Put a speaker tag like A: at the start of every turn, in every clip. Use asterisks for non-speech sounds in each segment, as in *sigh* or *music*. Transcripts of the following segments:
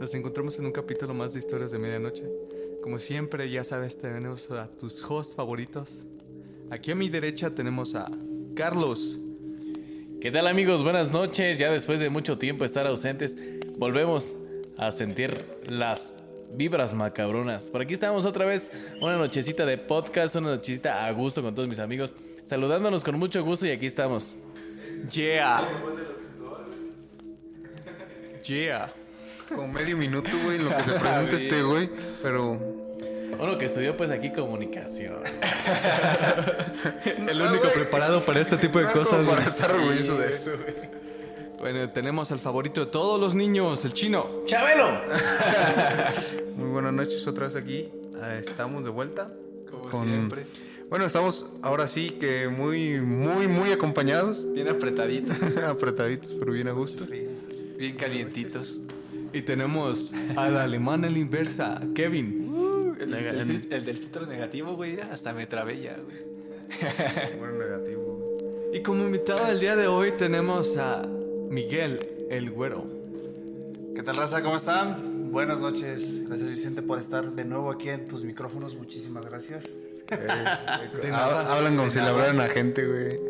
A: Nos encontramos en un capítulo más de Historias de Medianoche. Como siempre, ya sabes, tenemos a tus hosts favoritos. Aquí a mi derecha tenemos a Carlos.
B: ¿Qué tal amigos? Buenas noches. Ya después de mucho tiempo estar ausentes, volvemos a sentir las vibras macabronas. Por aquí estamos otra vez, una nochecita de podcast, una nochecita a gusto con todos mis amigos, saludándonos con mucho gusto y aquí estamos.
A: Yeah. Yeah.
C: Como medio minuto, güey, en lo que se *laughs* pregunta este güey. Pero.
B: Uno que estudió pues aquí comunicación. *laughs*
A: El único preparado para este tipo de
C: no
A: cosas.
C: para estar orgulloso de eso.
A: Bueno, tenemos al favorito de todos los niños, el chino.
B: ¡Chabelo! *laughs*
C: Muy buenas noches otra vez aquí. Ah, Estamos de vuelta.
A: Como siempre.
C: Bueno, estamos ahora sí que muy, muy, muy acompañados.
D: Bien apretaditos,
C: Apretaditos, pero bien a gusto.
D: bien calientitos.
A: Y tenemos a la alemana a la inversa, Kevin.
D: El, del fil- el del filtro negativo, güey, hasta me trabé ya, güey. *laughs*
C: Bueno, negativo.
A: Y como invitado el día de hoy tenemos a Miguel, el güero.
E: ¿Qué tal, raza? ¿Cómo están? Buenas noches. Gracias, Vicente, por estar de nuevo aquí en tus micrófonos. Muchísimas gracias.
A: De nada.
C: Hablan como si le hablaran a gente, güey.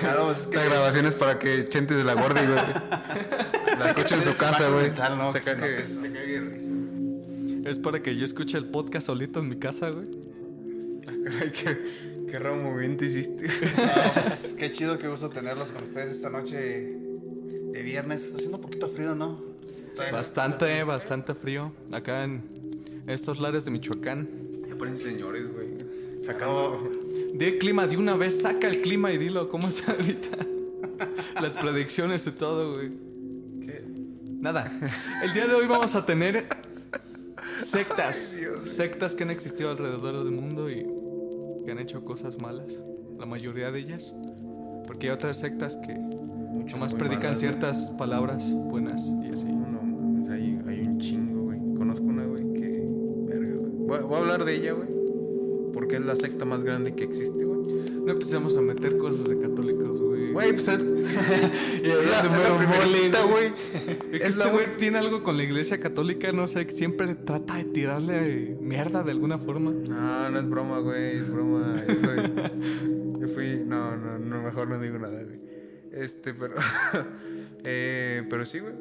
E: Claro, es que
C: Esta grabación es para que Chente se la guarde, güey. La escuche en su casa, güey.
E: ¿no?
C: Se cague, se de risa.
A: Es para que yo escuche el podcast solito en mi casa, güey.
C: Ay, qué, qué raro movimiento hiciste. *laughs*
E: no, pues, qué chido, qué gusto tenerlos con ustedes esta noche de viernes. Está haciendo un poquito frío, ¿no?
A: Bastante, bastante frío. Acá en estos lares de Michoacán.
C: Ya parecen señores, güey. Sacando.
A: Di el clima de una vez, saca el clima y dilo cómo está ahorita. *laughs* Las predicciones y todo, güey. Nada. El día de hoy vamos a tener sectas. sectas que han existido alrededor del mundo y que han hecho cosas malas. La mayoría de ellas. Porque hay otras sectas que nomás
C: muy
A: predican
C: malas,
A: ciertas palabras buenas y así.
C: No, mames, hay, hay un chingo, güey. Conozco una, güey, que. Verga, güey. Voy, voy a hablar de ella, güey. Porque es la secta más grande que existe, güey.
A: No empecemos a meter cosas de católicos, güey.
C: Güey, pues es. Es la,
A: se
C: la primerita, güey.
A: Este güey tiene algo con la iglesia católica, no sé, que siempre trata de tirarle mierda de alguna forma.
C: No, no es broma, güey. Es broma. Yo soy. Yo fui. No, no, no, mejor no digo nada, güey. Este, pero. *laughs* eh, pero sí, güey.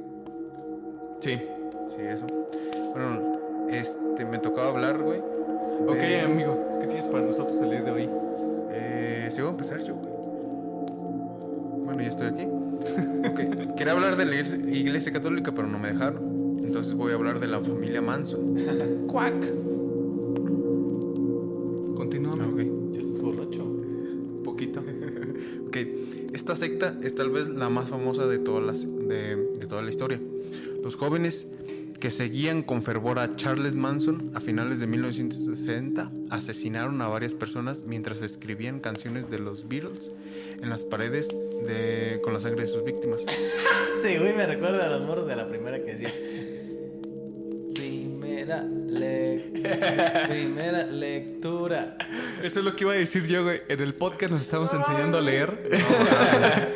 A: Sí.
C: Sí, eso. Bueno, este, me tocaba hablar, güey.
A: Ok,
C: de-
A: amigo,
C: Voy a empezar yo, güey. Bueno, ya estoy aquí. *laughs* Ok, Quería hablar de la iglesia, iglesia católica, pero no me dejaron. Entonces voy a hablar de la familia Manson.
A: Quack. *laughs* Continúa, amigo.
C: Ok.
B: Ya estás borracho.
A: Poquito. *laughs*
C: Ok, esta secta es tal vez la más famosa de, todas las, de, de toda la historia. Los jóvenes que seguían con fervor a Charles Manson a finales de 1960 asesinaron a varias personas mientras escribían canciones de los Beatles en las paredes de, con la sangre de sus víctimas. *laughs*
B: Este güey me recuerda a los morros de la primera que decía. Primera, le- *laughs* primera lectura.
A: Eso es lo que iba a decir yo, güey. En el podcast nos estamos enseñando a leer. *laughs*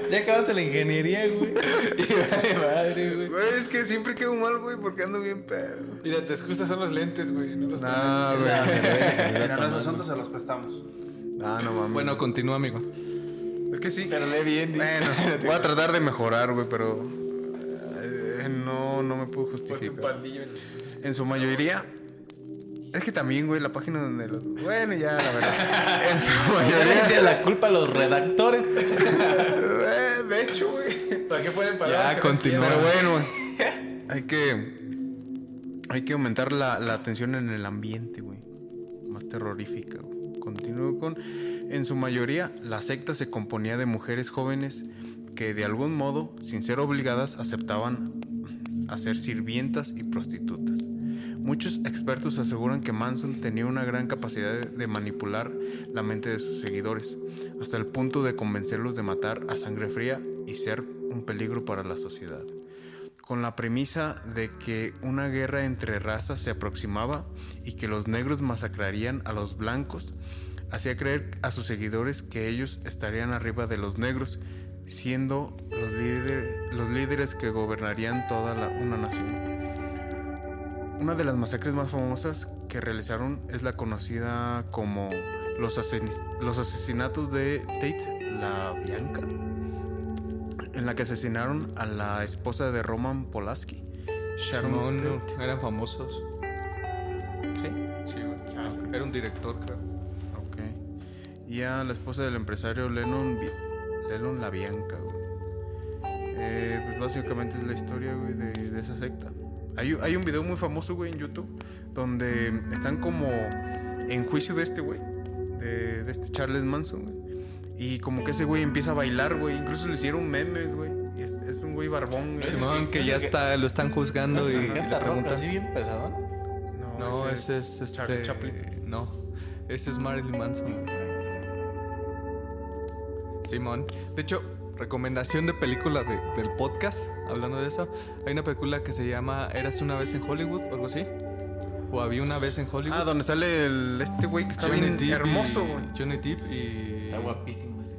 B: Ya acabaste la ingeniería, güey. *laughs*
C: siempre quedo mal, güey, porque ando bien pedo.
D: Mira, te excusas son los lentes, güey. No los
C: No, güey.
B: Que
E: los
B: tomando.
E: asuntos se los prestamos.
C: No, no mames.
A: Bueno, continúa, amigo.
C: es que sí.
D: Pero lee bien.
C: Bueno, voy a tratar de mejorar, güey, pero eh, no, no me puedo
D: Ponte un
C: justificar.
D: paldillo en-
C: En su mayoría, es que también, güey, la página donde los... Bueno, ya, la verdad. En su *laughs*
B: Ya le
C: mayoría...
B: eché la culpa a los redactores.
C: Eh, de hecho, güey.
D: ¿Para qué ponen palabras?
A: Ya, continúa.
C: Pero bueno, güey, *laughs* hay que... Hay que aumentar la, la atención en el ambiente, güey. Más terrorífica, güey. Continúo con... En su mayoría, la secta se componía de mujeres jóvenes que de algún modo, sin ser obligadas, aceptaban a ser sirvientas y prostitutas. Muchos expertos aseguran que Manson tenía una gran capacidad de, manipular la mente de sus seguidores, hasta el punto de convencerlos de matar a sangre fría y ser un peligro para la sociedad. Con la premisa de que una guerra entre razas se aproximaba y que los negros masacrarían a los blancos, hacía creer a sus seguidores que ellos estarían arriba de los negros, siendo los, líder- los líderes que gobernarían toda la- una nación. Una de las masacres más famosas que realizaron es la conocida como los, los asesinatos de Tate la Bianca, en la que asesinaron a la esposa de Roman Polaski, Sharon
A: eran famosos.
C: ¿Sí?
A: Sí, güey. Era un director, creo.
C: Ok. Y a la esposa del empresario Lennon, Lennon la Bianca, güey. Eh, pues básicamente es la historia, güey, de, de esa secta. Hay, hay un video muy famoso, güey, en YouTube, donde están como en juicio de este, güey, de, de este Charles Manson, güey. Y como que ese güey empieza a bailar, güey. Incluso le hicieron memes, güey. Y Es, es un güey barbón.
A: Simón, que
B: ese
A: ya
B: que-
A: está, lo están juzgando y
B: ¿No
A: le preguntan.
B: así bien pesado?
A: No, ese es este.
C: Charlie Chaplin.
A: No, ese es Marilyn Manson. Simón. De hecho, recomendación de película de- del podcast, hablando de eso. Hay una película que se llama Eras una vez en Hollywood o algo así. O había una vez en Hollywood.
C: Ah, donde sale el, este güey que está
A: Johnny
C: bien
A: Depp y-
C: hermoso, güey.
A: Johnny Depp y.
B: Está guapísimo ese.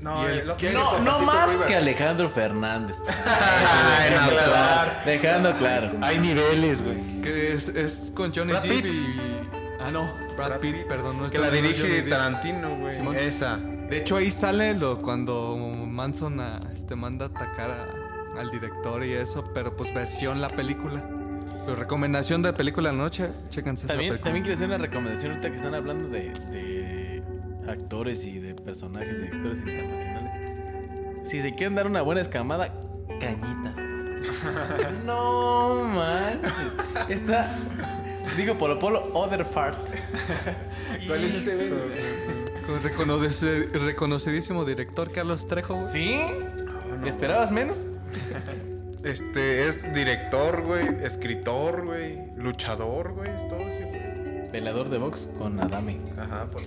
C: No,
A: el-.
B: No, no más
C: Rivers.
B: que Alejandro Fernández. *laughs*
C: Ay, no,
B: Dejando claro, Dejando claro.
D: Hay niveles, güey.
A: Que es, es con Johnny
C: Brad
A: Depp
C: Pitt.
A: y. Ah, no, Brad,
C: Brad
A: Pitt,
C: Pitt.
A: perdón. No es
C: Que la dirige. Tarantino, güey.
A: Simón.
C: Esa.
A: De hecho, ahí sale lo, cuando Manson a- este, manda a atacar a- al director y eso, pero pues versión la película. Pero recomendación de película de la noche, chéquense esa
B: También,
A: película.
B: también quiero hacer una recomendación ahorita que están hablando de, de actores y de personajes y actores internacionales. Si se quieren dar una buena escamada, cañitas. *laughs* no manches. Está, digo Polo Polo, Other Fart.
D: ¿Cuál es este, güey?
A: Con reconoce- reconocidísimo director Carlos Trejo, güey.
B: ¿Sí? ¿Esperabas menos?
C: Este es director, güey. Escritor, güey. Luchador, güey. Es todo ese, güey.
B: Velador de box con Adame.
C: Ajá, por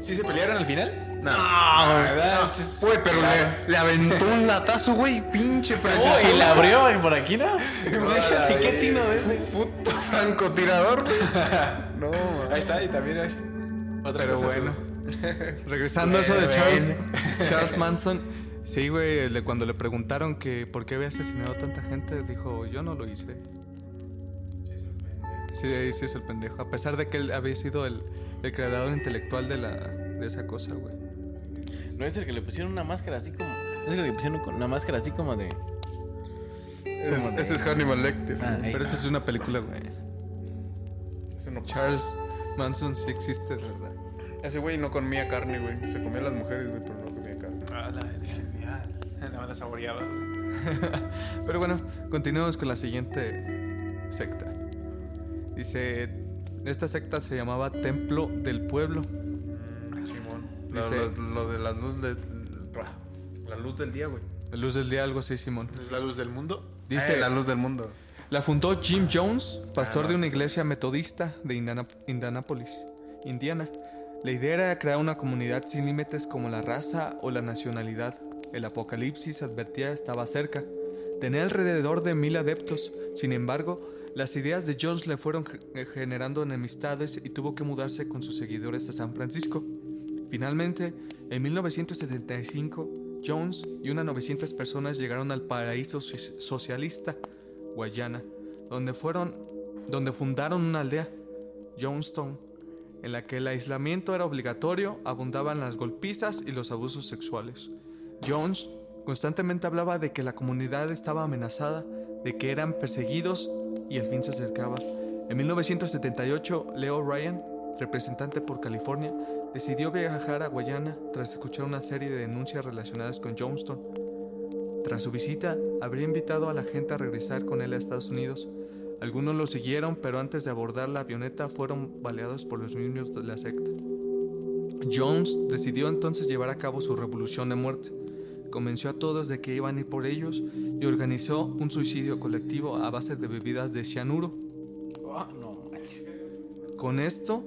D: ¿Sí se pelearon al final?
C: No.
D: ¿verdad?
C: Güey, pero le, le aventó un latazo, güey. Pinche
B: Oh,
C: precioso.
B: y la abrió por aquí, ¿no? *laughs* Imagínate qué tino de ese.
C: Puto francotirador, güey. *laughs* No, man.
D: Ahí está, y también hay otra
A: Pero
D: cosa,
A: bueno.
D: su- *laughs*
A: Regresando a eso de. Charles, Charles Manson. Sí, güey, le- cuando le preguntaron que por qué había asesinado a tanta gente, dijo, yo no lo hice. Sí, sí es el pendejo. A pesar de que él había sido el, el creador intelectual de, la, de esa cosa, güey.
B: No es el que le pusieron una máscara así como. No es el que le pusieron una máscara así como de.
C: Es- ese es Hannibal Lecter.
B: Ah.
A: Pero esta es una película, güey.
C: No.
A: Charles Manson sí existe, de verdad.
C: Ese güey no comía carne, güey. Se comía a las mujeres, güey, pero no comía carne.
D: Ah, la genial. Nada más *laughs* la saboreaba. *laughs*
A: Pero bueno, continuemos con la siguiente secta. Dice, esta secta se llamaba Templo del Pueblo.
C: Simón. Lo,
A: Dice-
C: lo- lo de la luz de... La luz del día, güey.
A: La luz del día, algo así, Simón.
D: ¿Es la luz del mundo?
A: Dice,
C: Eh, la luz del mundo.
A: la fundó Jim Jones, pastor
C: Ah, no,
A: de una iglesia metodista de Indiana- Indianápolis, Indiana. La idea era crear una comunidad sin límites como la raza o la nacionalidad. El apocalipsis advertía estaba cerca. Tenía alrededor de mil adeptos. Sin embargo, las ideas de Jones le fueron eh, generando enemistades y tuvo que mudarse con sus seguidores a San Francisco. Finalmente, en 1975, Jones y unas 900 personas llegaron al paraíso so- socialista, Guayana, donde fueron, donde fundaron una aldea, Jonestown, en la que el aislamiento era obligatorio, abundaban las golpizas y los abusos sexuales. Jones constantemente hablaba de que la comunidad estaba amenazada, de que eran perseguidos y el fin se acercaba. En 1978, Leo Ryan, representante por California, decidió viajar a Guayana tras escuchar una serie de denuncias relacionadas con Jonestown. Tras su visita, habría invitado a la gente a regresar con él a Estados Unidos. Algunos lo siguieron, pero antes de abordar la avioneta fueron baleados por los miembros de la secta. Jones decidió entonces llevar a cabo su revolución de muerte. Convenció a todos de que iban a ir por ellos y organizó un suicidio colectivo a base de bebidas de cianuro.
B: Ah, no manches.
A: Con esto,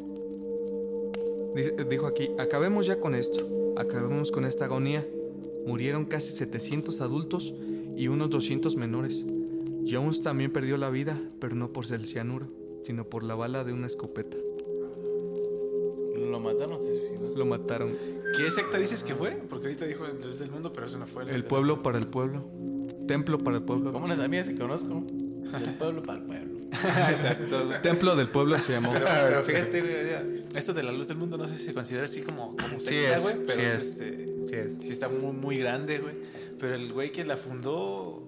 A: dijo aquí, acabemos ya con esto, acabemos con esta agonía. Murieron casi 700 adultos y unos 200 menores. Jones también perdió la vida, pero no por el cianuro, sino por la bala de una escopeta.
B: Lo mataron.
A: Lo mataron.
D: ¿Qué secta dices que fue? Porque ahorita dijo el Dios del mundo, pero eso no fue.
A: El pueblo para el pueblo. Templo para el pueblo.
B: Como unas amigas que conozco. Del pueblo para el pueblo. *laughs*
D: Exacto, güey.
A: Templo del pueblo se llamó.
D: Pero, pero fíjate, güey, esto de la luz del mundo no sé si se considera así como, como
C: Sí
D: secta,
C: es,
D: güey, pero
C: sí
D: es,
C: es.
D: este,
C: Sí es.
D: sí está muy, muy grande, güey. Pero el güey que la fundó,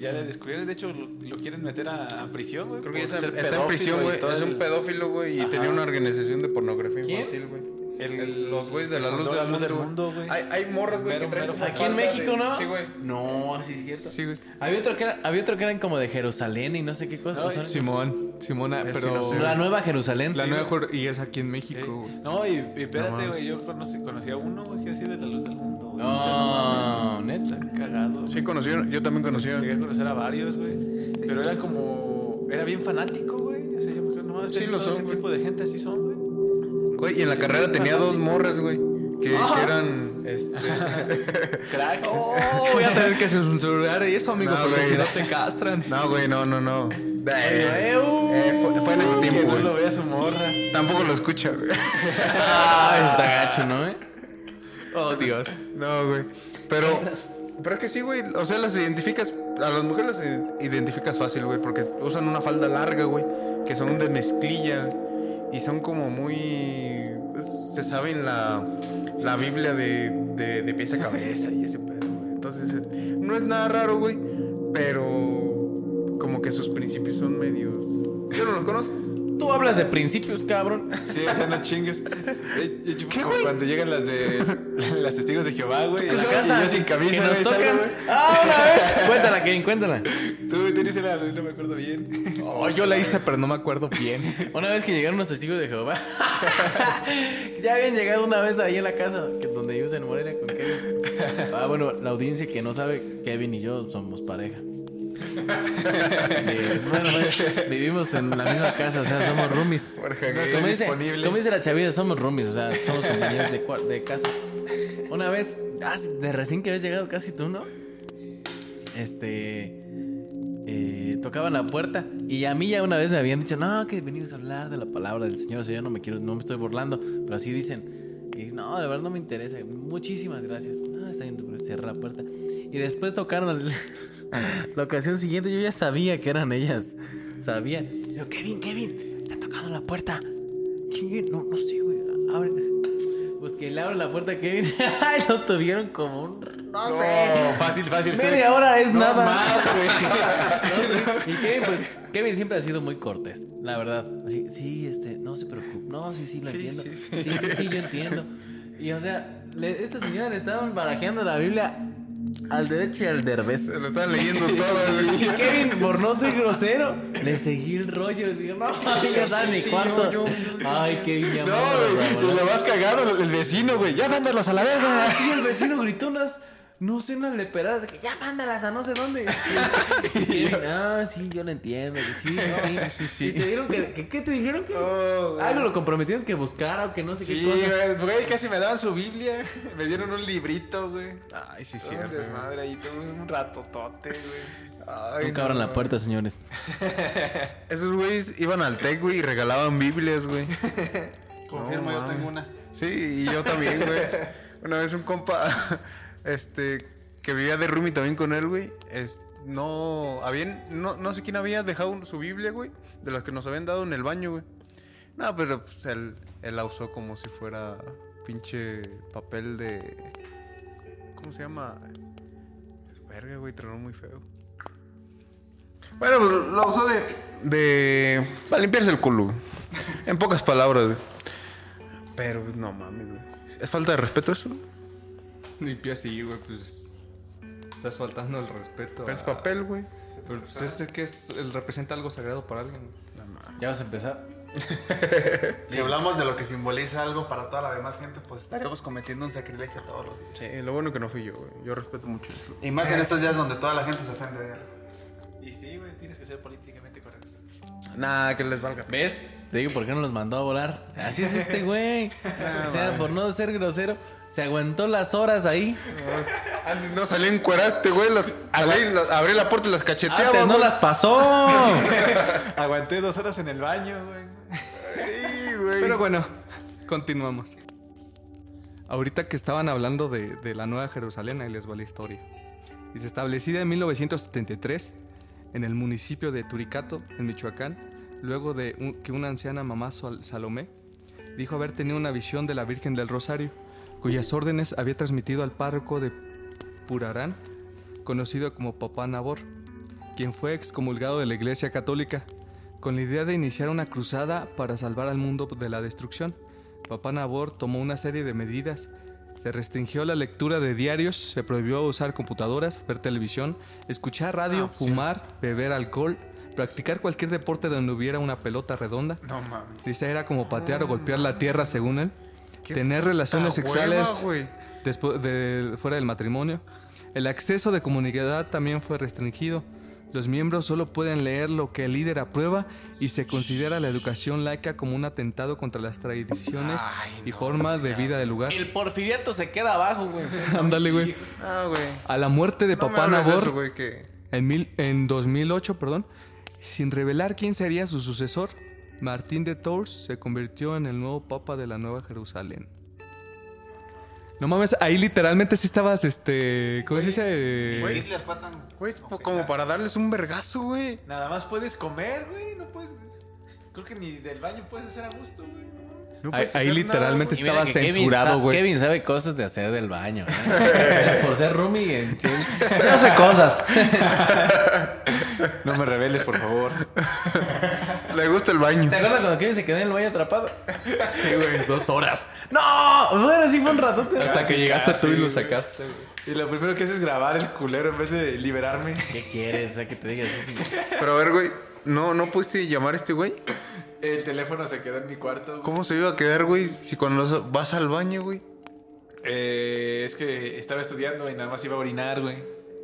D: ya le descubrieron, de hecho, lo, lo quieren meter a, a prisión, güey.
C: Creo que está, está en prisión, güey. Es un pedófilo, güey, y
D: Ajá.
C: tenía una organización de pornografía
B: ¿Quién?
C: infantil, güey.
D: El-
C: El- los güeyes de la luz del,
D: luz del
C: mundo,
D: mundo, güey.
C: Hay, hay morras, güey, que traen
B: Aquí en
C: de-
B: México, ¿no?
C: Sí, güey.
B: No, así es cierto.
C: Sí, güey.
B: Había otro que era, había otro que eran como de Jerusalén y no sé qué cosa.
D: No,
B: o sea,
A: Simón, Simona, pero
C: no sé.
B: la nueva Jerusalén.
A: la
B: sí,
A: nueva y es aquí en México.
D: Sí.
A: güey.
D: No, y, y espérate, güey, yo conocí, conocí a uno, güey, que decía de la luz del mundo.
B: No,
D: mames,
B: neta.
D: Cagado.
C: Sí, conocieron, yo también conocí.
D: Llegué a conocer a varios, güey. Pero era como. Era bien fanático, güey. O sea, yo me acuerdo, no,
C: Sí, lo son,
D: ese tipo de gente así son, güey.
C: Güey, y en la carrera tenía dos morras, güey. Que, que eran. *laughs* Este,
D: Crack. *laughs*
A: Oh, voy a tener que censurar eso, amigo,
C: No,
A: porque si no te castran.
C: no, güey, no, no, no. Eh,
B: eh, uh.
C: eh, fue, fue en ese
D: que
C: tiempo,
D: no
C: güey.
D: lo vea su morra.
C: Tampoco lo escucha, güey.
B: Ah, *laughs* está gacho, ¿no? eh?
A: Oh, Dios.
C: No, güey. Pero, pero es que sí, güey. O sea, las identificas. A las mujeres las identificas fácil, güey. Porque usan una falda larga, güey. Que son de mezclilla. Y son como muy. pues, se saben la, la Biblia de, de, de pies a cabeza y ese pedo, güey. Entonces, eh, no es nada raro, güey. Pero. Como que sus principios son medios. Yo no los conozco.
B: Tú hablas de principios, cabrón.
D: Sí, o sea, no chingues.
C: ¿Qué, güey?
D: Cuando llegan las de. *laughs* Las testigos de Jehová, güey. Y yo sin camisa, güey.
B: Ah, una vez. *laughs* Cuéntala, Kevin, cuéntala.
D: Tú, dices la, no me acuerdo bien.
A: Oh, yo la hice, pero no me acuerdo bien. *laughs*
B: Una vez que llegaron los testigos de Jehová. ya habían llegado una vez ahí en la casa que donde vives en Morelia con Kevin. Ah, bueno, la audiencia que no sabe, Kevin y yo somos pareja. Eh, bueno, pues, vivimos en la misma casa, o sea, somos roomies. Como dice, como dice la chavita, somos roomies, o sea, somos compañeros de, de casa. Una vez, ah, de recién que habías llegado casi tú, ¿no? Este. eh, tocaban la puerta y a mí ya una vez me habían dicho, no, que venimos a hablar de la palabra del Señor, o sea, yo no me quiero, no me estoy burlando, pero así dicen. Y no, de verdad no me interesa. Muchísimas gracias. No, está bien, cierra la puerta. Y después tocaron el- *laughs* *laughs* la ocasión siguiente. Yo ya sabía que eran ellas. Sabía. Yo, Kevin, Kevin, están tocando la puerta. ¿Quién? No, no sé, güey. Abre. Pues que le abren la puerta a Kevin. *laughs* Ay, lo tuvieron como un. No, sé.
D: No, fácil, fácil. estoy-
B: Media hora es
D: No,
B: nada.
D: más, güey. *laughs*
B: Y Kevin, pues, Kevin siempre ha sido muy cortés, la verdad. Así, sí, este, no se preocupe. No, sí, sí, lo entiendo. Sí sí. sí, yo entiendo. Y o sea, le- esta señora le estaban barajeando la Biblia al derecho y al derbez.
C: Se lo estaban leyendo todo, güey.
B: Y Kevin, por no ser grosero, le seguí el rollo. Digo, no, ya está en mi cuarto.
C: yo-
B: Ay, Kevin, ya
D: No, güey. Lo más cagado, el vecino, güey. Ya mándalos a la verga.
B: Sí, el vecino gritó unas, no sé, unas leperadas de que ya mándalas a no sé dónde. *laughs* Y Kevin, ah, sí, yo lo entiendo. que Sí, sí, sí. ¿Y te dijeron que, que- qué te dijeron? Que,
D: Oh,
B: algo lo comprometieron que buscara o que no sé
D: Sí,
B: qué cosa.
D: güey, güey, casi me daban su Biblia. *laughs* Me dieron un librito, güey.
C: Ay, sí, cierto.
D: un desmadre ahí, todo un ratotote, güey.
C: Ay,
B: Nunca abran
C: no.
B: la puerta, señores. *laughs*
C: Esos güeyes iban al TEC, güey, y regalaban Biblias, güey.
E: Confirmo,
C: No,
E: yo tengo una.
C: Sí, y yo también, güey. Una vez un compa, este, que vivía de roomie también con él, güey. es- no, habían, no, no sé quién había dejado su Biblia, güey, de las que nos habían dado en el baño, güey. No, pero pues, él, él la usó como si fuera pinche papel de... ¿Cómo se llama? Verga, güey, tronó muy feo. Bueno, pues lo usó de... De... Para limpiarse el culo, güey. En pocas palabras, güey. Pero, pues, no mames, güey. ¿Es falta de respeto eso?
A: Limpia así, güey, pues. Estás faltando el respeto.
C: Pero es
A: a-
C: papel, güey.
A: Pero pues es que es, él representa algo sagrado para alguien.
B: Ya vas a empezar. *laughs*
E: Si hablamos de lo que simboliza algo para toda la demás gente, pues estaríamos cometiendo un sacrilegio todos los días.
C: Sí, lo bueno que no fui yo, güey. Yo respeto mucho eso.
E: Y más en estos días donde toda la gente se ofende de él.
D: Y sí, güey, tienes que ser políticamente correcto.
C: Nah, que les valga.
B: ¿Ves? Te digo por qué no los mandó a volar. Así es este güey. *laughs* o sea, por no ser grosero, se aguantó las horas ahí.
C: Antes no salí encueraste, güey. Las, salí, las- abrí la puerta y las cacheteaba.
B: Antes no
C: güey.
B: las pasó. *laughs*
D: Aguanté dos horas en el baño, güey.
C: Sí, güey.
A: Pero bueno, continuamos. Ahorita que estaban hablando de, de la Nueva Jerusalén, ahí les va la historia. Dice, establecida en 1973 en el municipio de Turicato, en Michoacán, luego de un- que una anciana mamá Sal- Salomé dijo haber tenido una visión de la Virgen del Rosario, cuyas órdenes había transmitido al párroco de Purarán, conocido como Papá Nabor, quien fue excomulgado de la Iglesia Católica, con la idea de iniciar una cruzada para salvar al mundo de la destrucción. Papá Nabor tomó una serie de medidas. Se restringió la lectura de diarios, se prohibió usar computadoras, ver televisión, escuchar radio, fumar, beber alcohol, practicar cualquier deporte donde hubiera una pelota redonda.
D: No mames.
A: Dice, era como patear o golpear la tierra según él. Tener relaciones sexuales
C: hueva, güey.
A: después de, fuera del matrimonio. El acceso de comunidad también fue restringido. Los miembros solo pueden leer lo que el líder aprueba y se considera la educación laica como un atentado contra las tradiciones y formas de vida del lugar.
B: El porfiriato se queda abajo, güey. *laughs*
A: Ándale, güey.
C: Ah, güey.
A: A la muerte de
C: No
A: papá Nabor
C: eso, güey, que...
A: en, mil- en 2008, perdón, sin revelar quién sería su sucesor, Martín de Tours se convirtió en el nuevo papa de la Nueva Jerusalén. No mames, ahí literalmente sí estabas, este, ¿cómo se dice?
E: Hitler fue tan...
C: Güey, es po- como para darles un vergazo, güey.
D: Nada más puedes comer, güey. No puedes. Creo que ni del baño puedes hacer a gusto, güey.
C: No
A: Ahí,
C: hacer
A: literalmente estaba censurado, güey.
B: Kevin sabe cosas de hacer del baño. ¿eh? *laughs* Por ser roomie. en- Yo sé cosas. *laughs*
D: No me reveles, por favor.
C: Le gusta el baño.
B: ¿Se acuerdan cuando Kevin se quedó en el baño atrapado? Sí, güey, dos horas. ¡No! Bueno, sí fue un ratote.
A: Hasta que llegaste tú y lo sacaste, güey.
D: Y lo primero que haces es grabar el culero en vez de liberarme.
B: ¿Qué quieres? O sea, que te digas eso.
C: Pero a ver, güey. ¿No, ¿No pudiste llamar a este güey?
D: El teléfono se quedó en mi cuarto. güey.
C: ¿Cómo se iba a quedar, güey? Si cuando vas al baño, güey.
D: Eh, es que estaba estudiando y nada más iba a orinar, güey.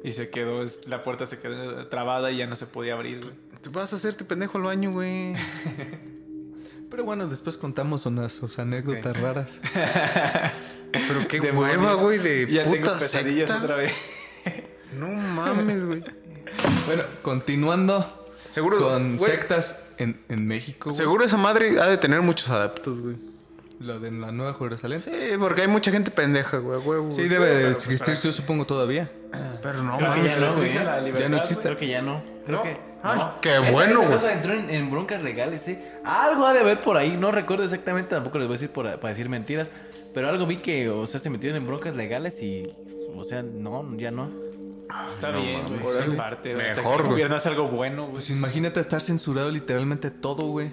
D: Y se quedó, la puerta se quedó trabada y ya no se podía abrir, güey.
C: Te vas a hacerte pendejo al baño, güey. *laughs*
A: Pero bueno, después contamos unas sus anécdotas raras. *laughs*
C: Pero qué
D: Demonios.
C: hueva, güey, de
D: Ya tengo pesadillas
C: secta.
D: otra vez.
C: No mames, güey.
A: Bueno, continuando
C: Seguro,
A: con
C: güey,
A: sectas en, en México. güey.
C: Seguro esa madre ha de tener muchos adeptos, güey.
A: Lo de la Nueva Jerusalén.
C: Sí, porque hay mucha gente pendeja, güey, huevo.
A: Sí, debe de
D: pero, pues,
A: existir, yo supongo todavía.
C: Pero no
B: Creo que
C: mames.
B: ya no, güey.
D: la libertad,
A: Ya no existe.
B: Creo que ya no. Creo
C: ¿No?
B: que.
C: Ay,
B: no.
C: qué
B: Esa-
C: bueno,
B: Esa
C: güey.
B: cosa entró en, en broncas legales, ¿eh? Algo ha de haber por ahí. No recuerdo exactamente, tampoco les voy a decir por- para decir mentiras. Pero algo vi que, o sea, se metieron en broncas legales y. O sea, no, ya no.
D: Está bien, güey. Por
A: órale.
D: parte, güey. Hasta
C: Mejor,
D: que
C: güey.
D: gobierno hace algo bueno, güey.
A: Pues imagínate estar censurado literalmente todo, güey.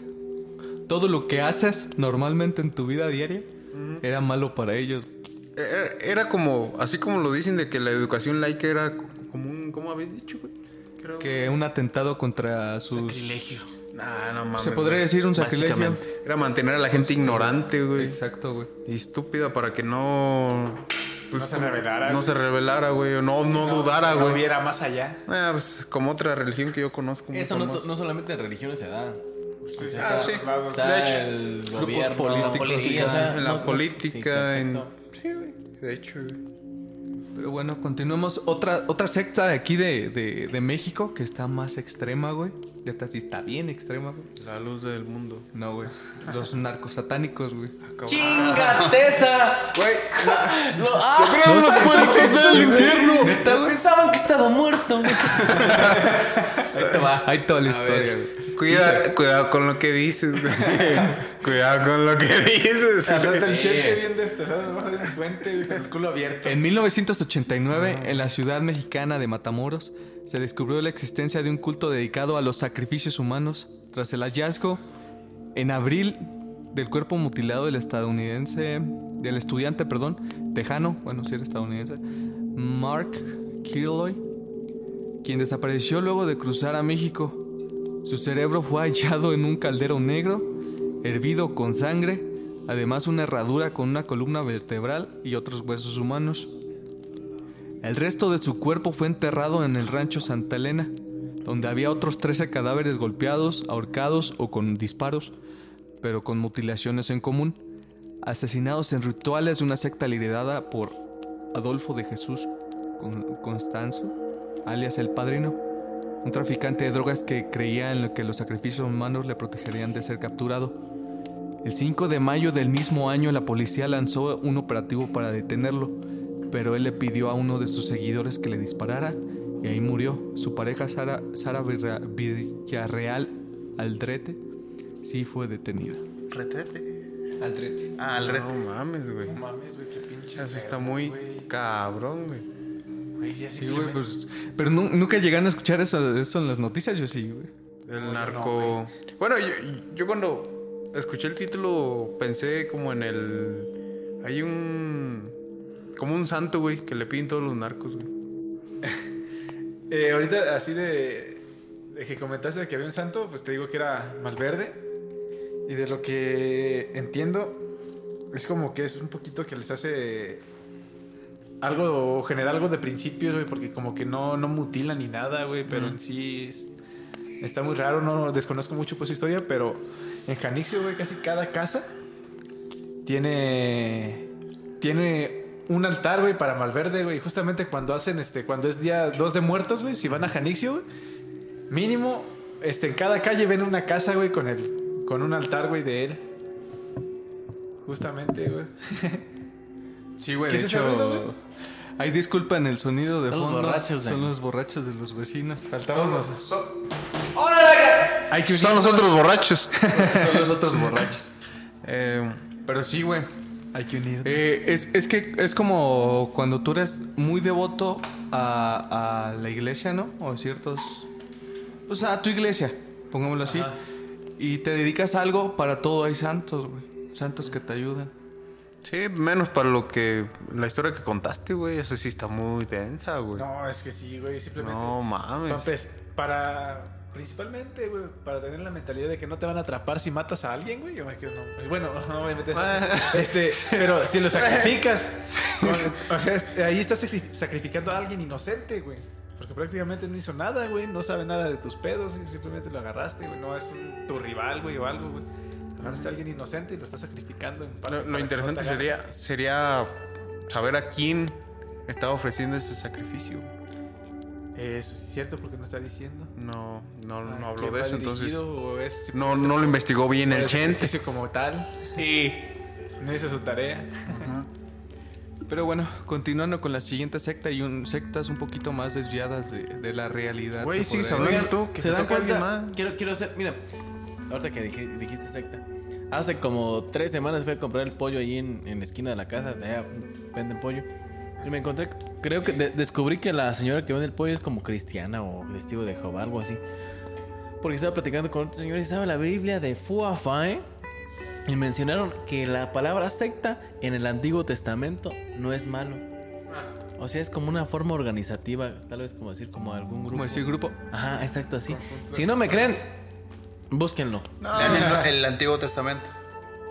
A: Todo lo que haces normalmente en tu vida diaria era malo para ellos.
C: Era, era como, así como lo dicen de que la educación laica era como un, ¿cómo habéis dicho, güey? Creo
A: Que un atentado contra sus...
C: Nah, no mames.
A: Se podría
C: güey.
A: decir un sacrilegio.
C: Era mantener a la gente ignorante, güey.
A: Exacto, güey.
C: Y estúpida para que no... pues,
D: No se rebelara,
C: No
D: güey.
C: se revelara, güey. O no, no, dudara,
D: No
C: güey.
D: hubiera más allá.
C: Ah, pues como otra religión que yo conozco.
B: Eso no, no solamente en religiones se da.
D: Sí, sí,
C: Ah,
D: está
C: sí.
B: Está
C: De hecho,
B: el
A: grupos políticos,
B: la o sea,
C: en la
B: no- no-
C: política,
B: sí,
C: en... Sí, güey. De hecho, güey.
A: Pero bueno, continuemos. Otra, otra secta de aquí de, de, de México que está más extrema, güey. Esta sí está bien extrema, güey.
C: La luz del mundo.
A: No, güey. Los narcosatánicos, güey.
B: ¡Chingateza!
C: Güey,
B: Lo- ¡Ah!
C: ¡Abrieron los puertos del infierno!
A: Neta, güey.
B: Pensaban que estaba muerto. *laughs*
A: Ahí te va, ahí te va la historia, güey.
C: Cuida, cuidado con lo que dices, güey. *laughs* cuidado con lo que dices.
D: El
B: Sí.
D: chente bien destazado debajo del puente, güey, con el culo abierto.
A: En 1989, en la ciudad mexicana de Matamoros, se descubrió la existencia de un culto dedicado a los sacrificios humanos tras el hallazgo en abril del cuerpo mutilado del estadounidense, del estudiante, perdón, tejano, bueno, sí era estadounidense, Mark Kirloy, quien desapareció luego de cruzar a México. Su cerebro fue hallado en un caldero negro, hervido con sangre, además una herradura con una columna vertebral y otros huesos humanos. El resto de su cuerpo fue enterrado en el rancho Santa Elena, donde había otros 13 cadáveres golpeados, ahorcados o con disparos, pero con mutilaciones en común, asesinados en rituales de una secta liderada por Adolfo de Jesús Con- Constanzo, alias el Padrino, un traficante de drogas que creía en lo que los sacrificios humanos le protegerían de ser capturado. El 5 de mayo del mismo año la policía lanzó un operativo para detenerlo, pero él le pidió a uno de sus seguidores que le disparara y ahí murió. Su pareja Sara, Sara Villarreal Aldrete sí fue detenida.
E: Retrete.
A: Aldrete.
E: Ah, el reto.
C: No mames, güey.
D: No mames, güey, qué pinche.
C: Eso está muy cabrón, güey.
D: Güey,
A: Sí, güey, pues, pero nu- nunca llegaron a escuchar eso, eso en las noticias, yo sí, güey.
C: El narco. bueno, yo, yo cuando escuché el título pensé como en el. Hay un. Como un santo, güey, que le piden todos los narcos, güey. *laughs*
D: Eh, ahorita, así de, de que comentaste de que había un santo, pues te digo que era Malverde. Y de lo que entiendo, es como que es un poquito que les hace algo, o genera algo de principios, güey, porque como que no, no mutilan ni nada, güey, pero en sí es- está muy raro, no desconozco mucho pues su historia, pero en Janixio, güey, casi cada casa tiene tiene un altar, güey, para Malverde, güey. Justamente cuando hacen, este, cuando es día 2 de muertos, güey, si van a Janixio, güey, mínimo, este, en cada calle ven una casa, güey, con el, con un altar, güey, de él. Justamente, güey. *laughs*
A: Sí, güey,
D: ¿Qué
A: de
D: es
A: hecho... Ahí disculpan el sonido de
B: Son los
A: fondo.
B: borrachos
A: Son los borrachos de los vecinos.
D: Faltamos los...
C: Hay que Son los otros borrachos. *laughs*
A: Son los otros borrachos.
C: Eh,
A: Pero sí, güey.
D: Hay que unir.
A: Eh, es, es que es como cuando tú eres muy devoto a, a la iglesia, ¿no? O a ciertos... O sea, a tu iglesia, pongámoslo así. Y te dedicas a algo, para todo hay santos, güey. Santos que te ayudan.
C: Sí, menos para lo que. La historia que contaste, güey. Esa sí está muy densa, güey. No,
D: No, es que sí, güey, simplemente...
C: mames.
D: Papes, para... Principalmente, güey, para tener la mentalidad de que no te van a atrapar si matas a alguien, güey. Yo me quedo, no. pues Bueno, *laughs* obviamente eso. este, *laughs* pero si lo sacrificas, o, o sea, este, ahí estás sacri- sacrificando a alguien inocente, güey. Porque prácticamente no hizo nada, güey. No sabe nada de tus pedos. Simplemente lo agarraste, güey. No es un- tu rival, güey, o algo, güey. Agarraste a alguien inocente y lo estás sacrificando. En parte
C: Lo, lo interesante
D: no
C: sería, sería saber a quién estaba ofreciendo ese sacrificio.
D: Eso es cierto porque no está diciendo.
C: No, no, no
D: ¿A
C: habló de eso, entonces.
D: es
C: No, no lo investigó bien el chente.
D: sacrificio como tal. No hizo su tarea.
A: Pero bueno, continuando con la siguiente secta y un, sectas un poquito más desviadas de, de la realidad.
C: Güey,
A: se
C: sigues
A: podría
C: hablando tú, que
B: ¿Se
C: te
B: dan
C: toca alguien
B: cuenta?
C: más.
B: Quiero, quiero hacer, mira, ahorita que dije- dijiste secta. Hace como tres semanas fui a comprar el pollo ahí en, en la esquina de la casa, allá venden pollo. Y me encontré, creo que de- descubrí que la señora que vende el pollo es como cristiana o testigo de Jehová, algo así. Porque estaba platicando con otro señor y estaba la Biblia de Fuafae. Y mencionaron que la palabra secta en el Antiguo Testamento no es malo. O sea, es como una forma organizativa, tal vez como decir como algún grupo.
A: Como decir grupo.
B: Ajá, exacto, así. Si no me creen, búsquenlo.
E: Lean el, el Antiguo Testamento.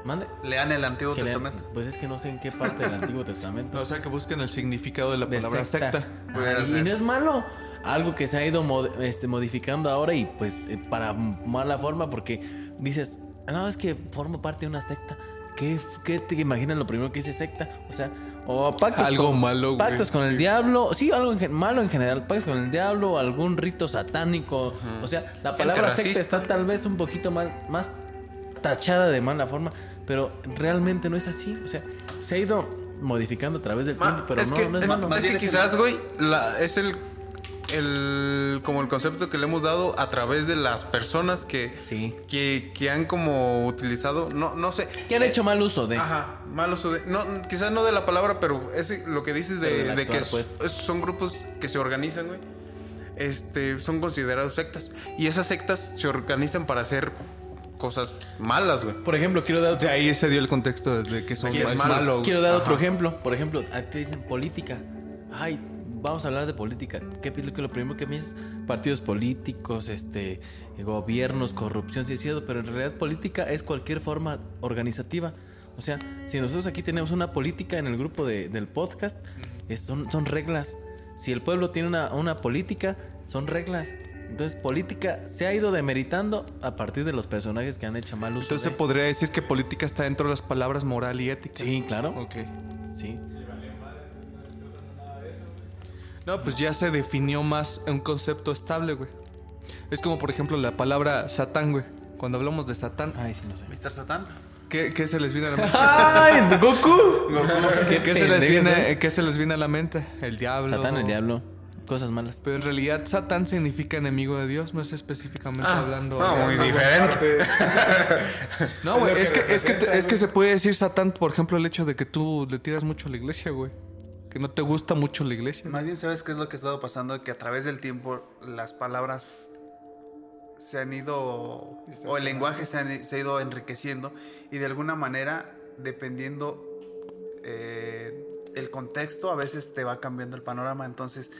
B: Mande.
E: Lean el Antiguo
B: lean-
E: Testamento.
B: Pues es que no sé en qué parte del Antiguo Testamento. *laughs*
A: O sea, que busquen el significado de la
B: de
A: palabra secta.
B: Y, no es malo. Algo que se ha ido mod- este, modificando ahora y pues eh, para mala forma porque dices, no, es que formo parte de una secta. ¿qué, qué te imaginas lo primero que dice secta? O sea, o pactos
A: Algo
B: con,
A: malo, güey.
B: Pactos con el diablo, sí, algo en malo en general, pactos con el diablo, algún rito satánico. O sea, la palabra secta está tal vez un poquito más, más tachada de mala forma, pero realmente no es así. O sea, se ha ido modificando a través del
C: Ma,
B: tiempo, pero
C: es
B: no,
C: que,
B: no es
C: es-
B: malo.
C: es que
E: bien es el-
C: quizás, güey, la- es el, el como el concepto que le hemos dado a través de las personas que,
B: Sí.
C: que, que han como utilizado, no, no sé.
B: Que han hecho mal uso de.
C: Ajá, mal uso de. No, quizás no de la palabra, pero es lo que dices de, de que
B: actuar, pues.
C: es- son grupos que se organizan, güey. Este, son considerados sectas. Y esas sectas se organizan para hacer cosas malas, güey.
B: Por ejemplo, quiero dar
A: De
B: otro,
A: ahí se dio el contexto de que son
C: es malo.
B: quiero dar otro ejemplo. Por ejemplo, a ti te dicen política. Ay, vamos a hablar de política. ¿Qué es lo que lo primero que me dices? Partidos políticos, este, gobiernos, corrupción, sí es cierto, pero en realidad política es cualquier forma organizativa. O sea, si nosotros aquí tenemos una política en el grupo de- del podcast, es- son, son reglas. Si el pueblo tiene una, una política, son reglas. Entonces, política se ha ido demeritando a partir de los personajes que han hecho mal uso.
A: Entonces se
B: de-
A: podría decir que política está dentro de las palabras moral y ética.
B: Sí, claro.
A: Ok.
B: Sí.
A: No, pues ya se definió más un concepto estable, güey. Es como, por ejemplo, la palabra Satán, güey. Cuando hablamos de Satán,
B: Ay, sí, no sé.
E: Mr. Satán.
A: ¿qué, qué se les viene a la mente?
B: ¡Ay, Goku!
A: ¿Qué, se les viene,
B: ¿eh?
A: ¿Qué se les viene a la mente? El diablo.
B: Satán, el diablo. Cosas malas.
A: Pero en realidad Satán significa enemigo de Dios, no es específicamente hablando.
C: No, muy
A: No,
C: diferente. *laughs*
A: No, güey,
D: Es
A: que, es, que, es que se puede decir Satán, por ejemplo, el hecho de que tú le tiras mucho a la iglesia, güey. Que no te gusta mucho la iglesia.
E: Más bien, ¿sabes qué es lo que ha estado pasando? Que a través del tiempo las palabras se han ido, o el lenguaje se, han- se ha ido enriqueciendo y de alguna manera, dependiendo eh, el contexto, a veces te va cambiando el panorama, entonces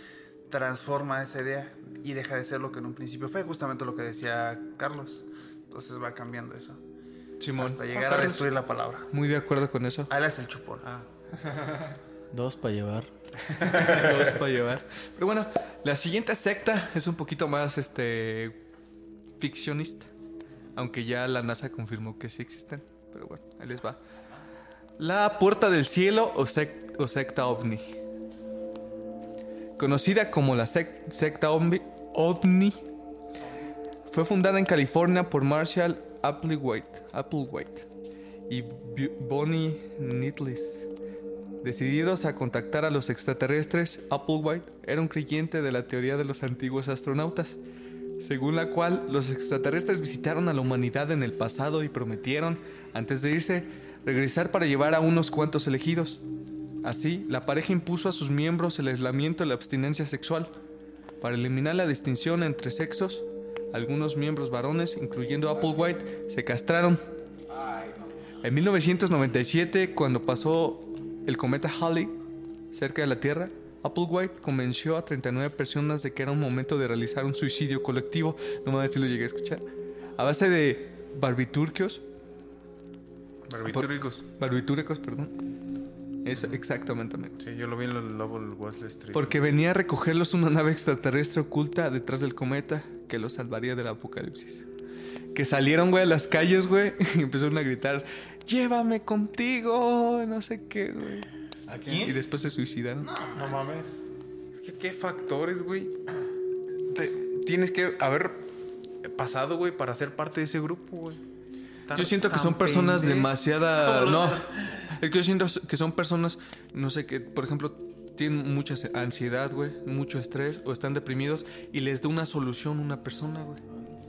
E: transforma esa idea y deja de ser lo que en un principio fue, justamente lo que decía Carlos. Entonces va cambiando eso,
A: Simón.
E: hasta
A: Ah,
E: llegar a destruir la palabra.
A: Muy de acuerdo con eso.
E: Ahí es el chupón. *laughs*
B: Dos para llevar. *laughs*
A: Dos para llevar. Pero bueno, la siguiente secta es un poquito más este ficcionista. Aunque ya la NASA confirmó que sí existen. Pero bueno, ahí les va. La Puerta del Cielo o, sec- o secta ovni. Conocida como la sec- secta ovni, fue fundada en California por Marshall Applewhite, y Bonnie Nitlis. Decididos a contactar a los extraterrestres, Applewhite era un creyente de la teoría de los antiguos astronautas, según la cual los extraterrestres visitaron a la humanidad en el pasado y prometieron, antes de irse, regresar para llevar a unos cuantos elegidos. Así, la pareja impuso a sus miembros el aislamiento y la abstinencia sexual. Para eliminar la distinción entre sexos, algunos miembros varones, incluyendo Applewhite, se castraron. En 1997, cuando pasó el cometa Halley cerca de la Tierra, Applewhite convenció a 39 personas de que era un momento de realizar un suicidio colectivo. No mames si lo llegué a escuchar. A base de barbitúricos,
C: Barbitúricos.
A: barbitúricos, perdón. Eso, exactamente.
C: Sí, yo lo vi en el Wall Street.
A: Porque venía a recogerlos una nave extraterrestre oculta detrás del cometa que los salvaría del apocalipsis. Que salieron, güey, a las calles, güey, *laughs* y empezaron a gritar, llévame contigo, no sé qué, güey.
B: ¿Aquí?
A: Y después se suicidaron.
D: No mames.
C: ¿Qué, qué factores, güey? te- Tienes que haber pasado, güey, para ser parte de ese grupo, güey.
A: Yo siento que son personas
C: pendejo.
A: demasiada... *laughs* No, es que yo siento que son personas, no sé, que por ejemplo tienen mucha ansiedad, güey, mucho estrés o están deprimidos y les da una solución una persona, güey.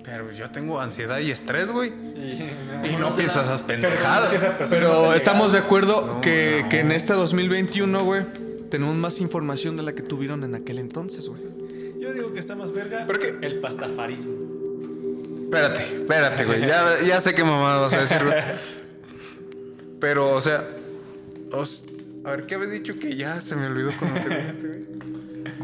C: Pero yo tengo ansiedad y estrés, güey.
D: Y,
C: Y no pienso esas
D: Pero es
C: pendejadas.
D: que
A: Pero estamos de acuerdo
C: No,
A: que,
C: no.
A: que en este 2021, güey, tenemos más información de la que tuvieron en aquel entonces, güey.
D: Yo digo que está más verga
C: ¿Pero qué?
D: el pastafarismo.
C: Espérate, espérate, güey. Ya, ya sé qué mamada vas a decir, güey. Pero, o sea... os- a ver, ¿qué habías dicho? Que ya se me olvidó cuando te *laughs* viniste, güey.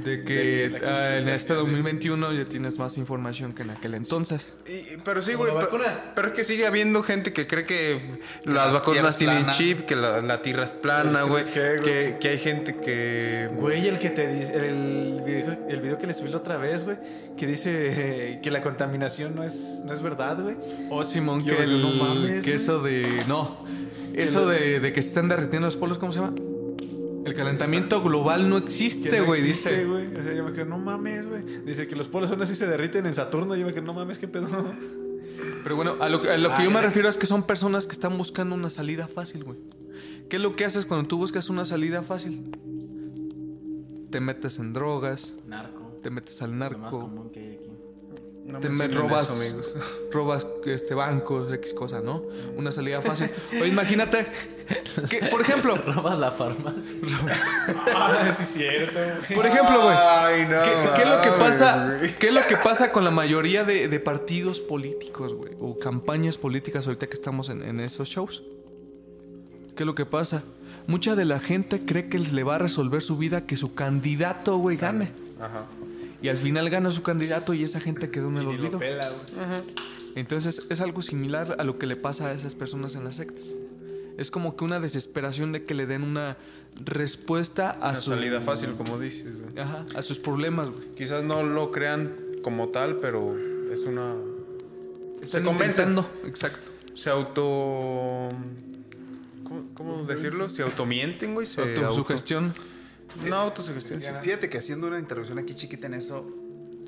A: De que
D: De la
A: ah, en este
D: comunicación,
A: 2021 ya tienes más información que en aquel entonces.
C: Y- pero sí,
B: Como
C: güey.
B: la
C: pe-
B: vacuna.
C: Pero es que sigue habiendo gente que cree que las
E: la tierra
C: vacunas tienen
E: plana.
C: chip, que la, la tierra es plana,
D: El
C: güey.
D: 3G, güey.
C: Que, que hay gente que.
D: Güey, el que te dice, el video, el video que le subí la otra vez, güey, que dice eh, *laughs* que la contaminación no es, no es verdad, güey.
A: Oh, Simón,
D: Yo,
A: que, el,
D: no mames,
A: que
D: güey.
A: eso de. No. Eso de, de que se están derritiendo los polos, ¿cómo se llama? El calentamiento global no existe,
D: no
A: güey,
D: existe,
A: dice.
D: güey. O sea, yo me quedo, no mames, güey. Dice que los polos aún así se derriten en Saturno. Yo me quedo, no mames, qué pedo. *laughs*
A: Pero bueno, a lo, que- a lo que
D: Ah,
A: yo me refiero es que son personas que están buscando una salida fácil, güey. ¿Qué es lo que haces cuando tú buscas una salida fácil? Te metes en drogas,
B: Narco.
A: te metes al
B: Lo más
A: narco,
B: común que hay aquí.
C: No
A: te
C: me
A: robas,
C: eso, amigos. *laughs*
A: robas este bancos, X cosa, ¿no? Una salida fácil. Oye, imagínate que, por ejemplo, *laughs*
B: Robas la farmacia.
D: ah, sí, es cierto, güey.
A: por ejemplo, güey.
C: Ay, no.
A: ¿Qué, qué es lo que pasa?
C: güey.
A: ¿Qué es lo que pasa con la mayoría de, de partidos políticos, güey? O campañas políticas ahorita que estamos en, en esos shows. ¿Qué es lo que pasa? Mucha de la gente cree que le va a resolver su vida que su candidato, güey, gane.
C: Ajá.
A: Y al final gana su candidato y esa gente quedó en el olvido.
D: pela, güey.
A: Entonces es algo similar a lo que le pasa a esas personas en las sectas. Es como que una desesperación de que le den una respuesta a
C: Una
A: su
C: salida fácil, como dices, güey.
A: Ajá, a sus problemas, güey.
C: Quizás no lo crean como tal, pero es una.
A: Están
C: Se convencen.
A: exacto.
C: Se auto. ¿Cómo, cómo decirlo? Se automienten, güey. Se auto... No, autosugestión.
E: Fíjate que haciendo una intervención aquí chiquita en eso,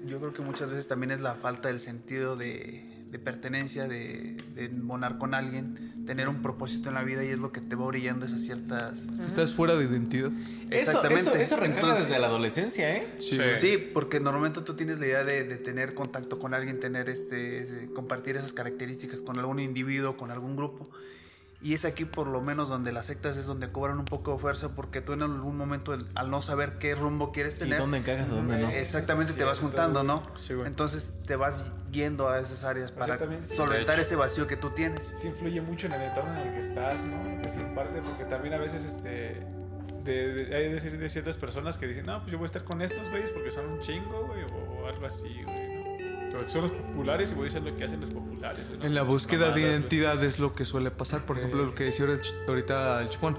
E: yo creo que muchas veces también es la falta del sentido de, de pertenencia, de, de monar con alguien, tener un propósito en la vida y es lo que te va orillando esas ciertas...
A: Estás fuera de identidad.
E: Exactamente.
B: eso, eso reencarna
E: Entonces-
B: desde la adolescencia, ¿eh?
A: Sí,
E: porque normalmente tú tienes la idea de, de tener contacto con alguien, tener este, compartir esas características con algún individuo, con algún grupo. Y es aquí por lo menos donde las sectas es donde cobran un poco de fuerza porque tú en algún momento al no saber qué rumbo quieres
B: Sí,
E: tener,
B: ¿Dónde encajas o dónde no?
E: exactamente
D: Sí,
E: te vas juntando, ¿no?
C: Sí, güey.
E: Entonces te vas yendo a esas áreas para
D: también, sí.
E: solventar ese vacío que tú tienes.
D: sí influye mucho en el entorno en el que estás, ¿no? Es en parte porque también a veces este de, de- hay de, decir- de ciertas personas que dicen, no, pues yo voy a estar con estos güeyes porque son un chingo, güey, o, o algo así, güey. Pero son los populares y voy a hacer lo que hacen los populares. ¿no?
A: En la búsqueda de
D: mamadas,
A: identidad es lo que suele pasar. Por ejemplo,
D: Eh.
A: lo que decía ahorita el chupón.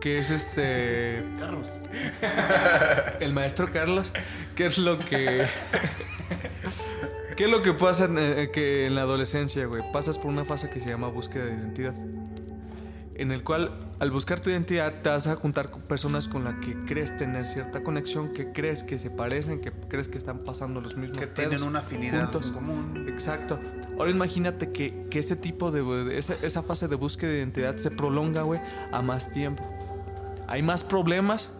A: Que es este.
B: Carlos. *laughs*
A: El maestro Carlos. *laughs* ¿Qué es lo que. ¿Qué es lo que pasa en, eh, que en la adolescencia, güey? Pasas por una fase que se llama búsqueda de identidad. En el cual, al buscar tu identidad, te vas a juntar con personas con las que crees tener cierta conexión, que crees que se parecen, que crees que están pasando los mismos
E: Que tienen
A: pedos
E: una afinidad
A: juntos.
E: en común.
A: Exacto. Ahora imagínate que, que ese tipo de, de- esa, esa fase de búsqueda de identidad se prolonga, güey, a más tiempo. Hay más problemas,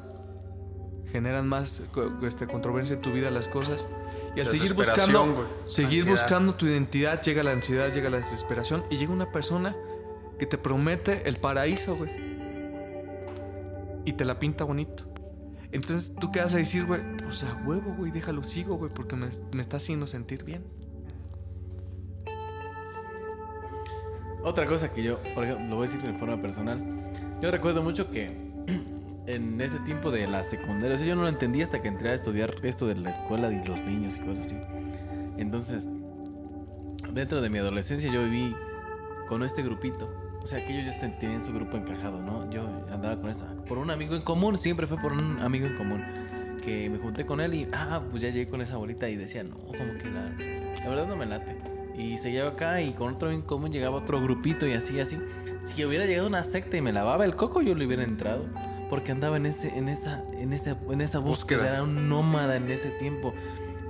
A: generan más este, controversia en tu vida las cosas. Y al seguir buscando,
C: güey.
A: seguir
E: Ansiedad.
A: buscando tu identidad, llega la ansiedad, llega la desesperación y llega una persona que te promete el paraíso, güey. Y te la pinta bonito. Entonces tú qué vas a decir, güey, pues a huevo, güey, déjalo sigo, güey, porque me, me está haciendo sentir bien.
B: Otra cosa que yo, por ejemplo, lo voy a decir de forma personal. Yo recuerdo mucho que *clears throat* en ese tiempo de la secundaria, o sea, yo no lo entendía hasta que entré a estudiar esto de la escuela de los niños y cosas así. Entonces, dentro de mi adolescencia yo viví con este grupito. O sea, que ellos ya estén- tenían su grupo encajado, ¿no? Yo andaba con eso. Por un amigo en común, siempre fue por un amigo en común. Que me junté con él y, ah, pues ya llegué con esa bolita y decía, no, como que la, la verdad no me late. Y seguía acá y con otro en común llegaba otro grupito y así, así. Si hubiera llegado una secta y me lavaba el coco, yo le hubiera entrado. Porque andaba en, ese, en, esa, en, esa, en esa búsqueda.
C: Búsqueda.
B: Era un nómada en ese tiempo.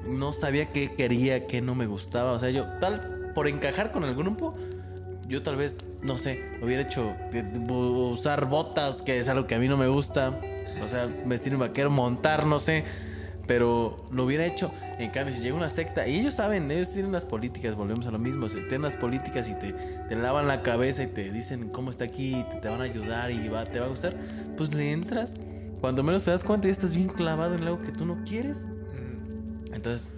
B: No sabía qué quería, qué no me gustaba. O sea, yo, tal, por encajar con el grupo, yo tal vez, no sé, hubiera hecho usar botas, que es algo que a mí no me gusta. O sea, vestir un vaquero, montar, no sé. Pero lo hubiera hecho. En cambio, si llega una secta, y ellos saben, ellos tienen las políticas, volvemos a lo mismo. Se tienen las políticas y te, te lavan la cabeza y te dicen cómo está aquí, y te, te van a ayudar y va, te va a gustar. Pues le entras. Cuando menos te das cuenta, ya estás bien clavado en algo que tú no quieres. Entonces,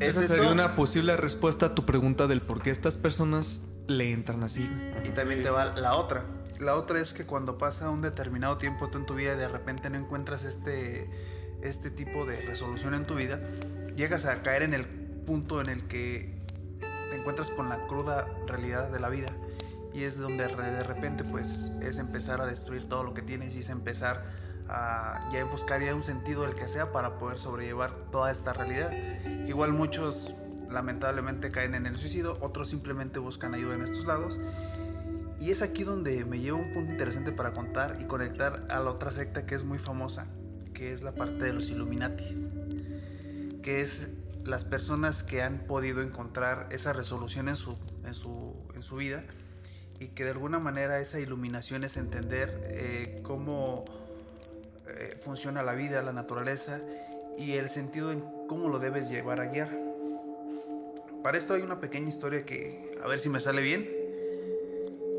E: Es
A: Esa
E: eso,
A: sería una posible respuesta a tu pregunta del por qué estas personas le entran así.
E: Y también te va la otra. La otra es que cuando pasa un determinado tiempo tú en tu vida y de repente no encuentras este este tipo de resolución en tu vida, llegas a caer en el punto en el que te encuentras con la cruda realidad de la vida y es donde de repente pues es empezar a destruir todo lo que tienes y es empezar a ya buscar ya un sentido del que sea para poder sobrellevar toda esta realidad. Igual muchos lamentablemente caen en el suicidio, otros simplemente buscan ayuda en estos lados. Y es aquí donde me lleva un punto interesante para contar y conectar a la otra secta que es muy famosa, que es la parte de los Illuminati, que es las personas que han podido encontrar esa resolución en su, en su, en su vida y que de alguna manera esa iluminación es entender eh, cómo eh, funciona la vida, la naturaleza y el sentido en cómo lo debes llevar a guiar. Para esto hay una pequeña historia que a ver si me sale bien.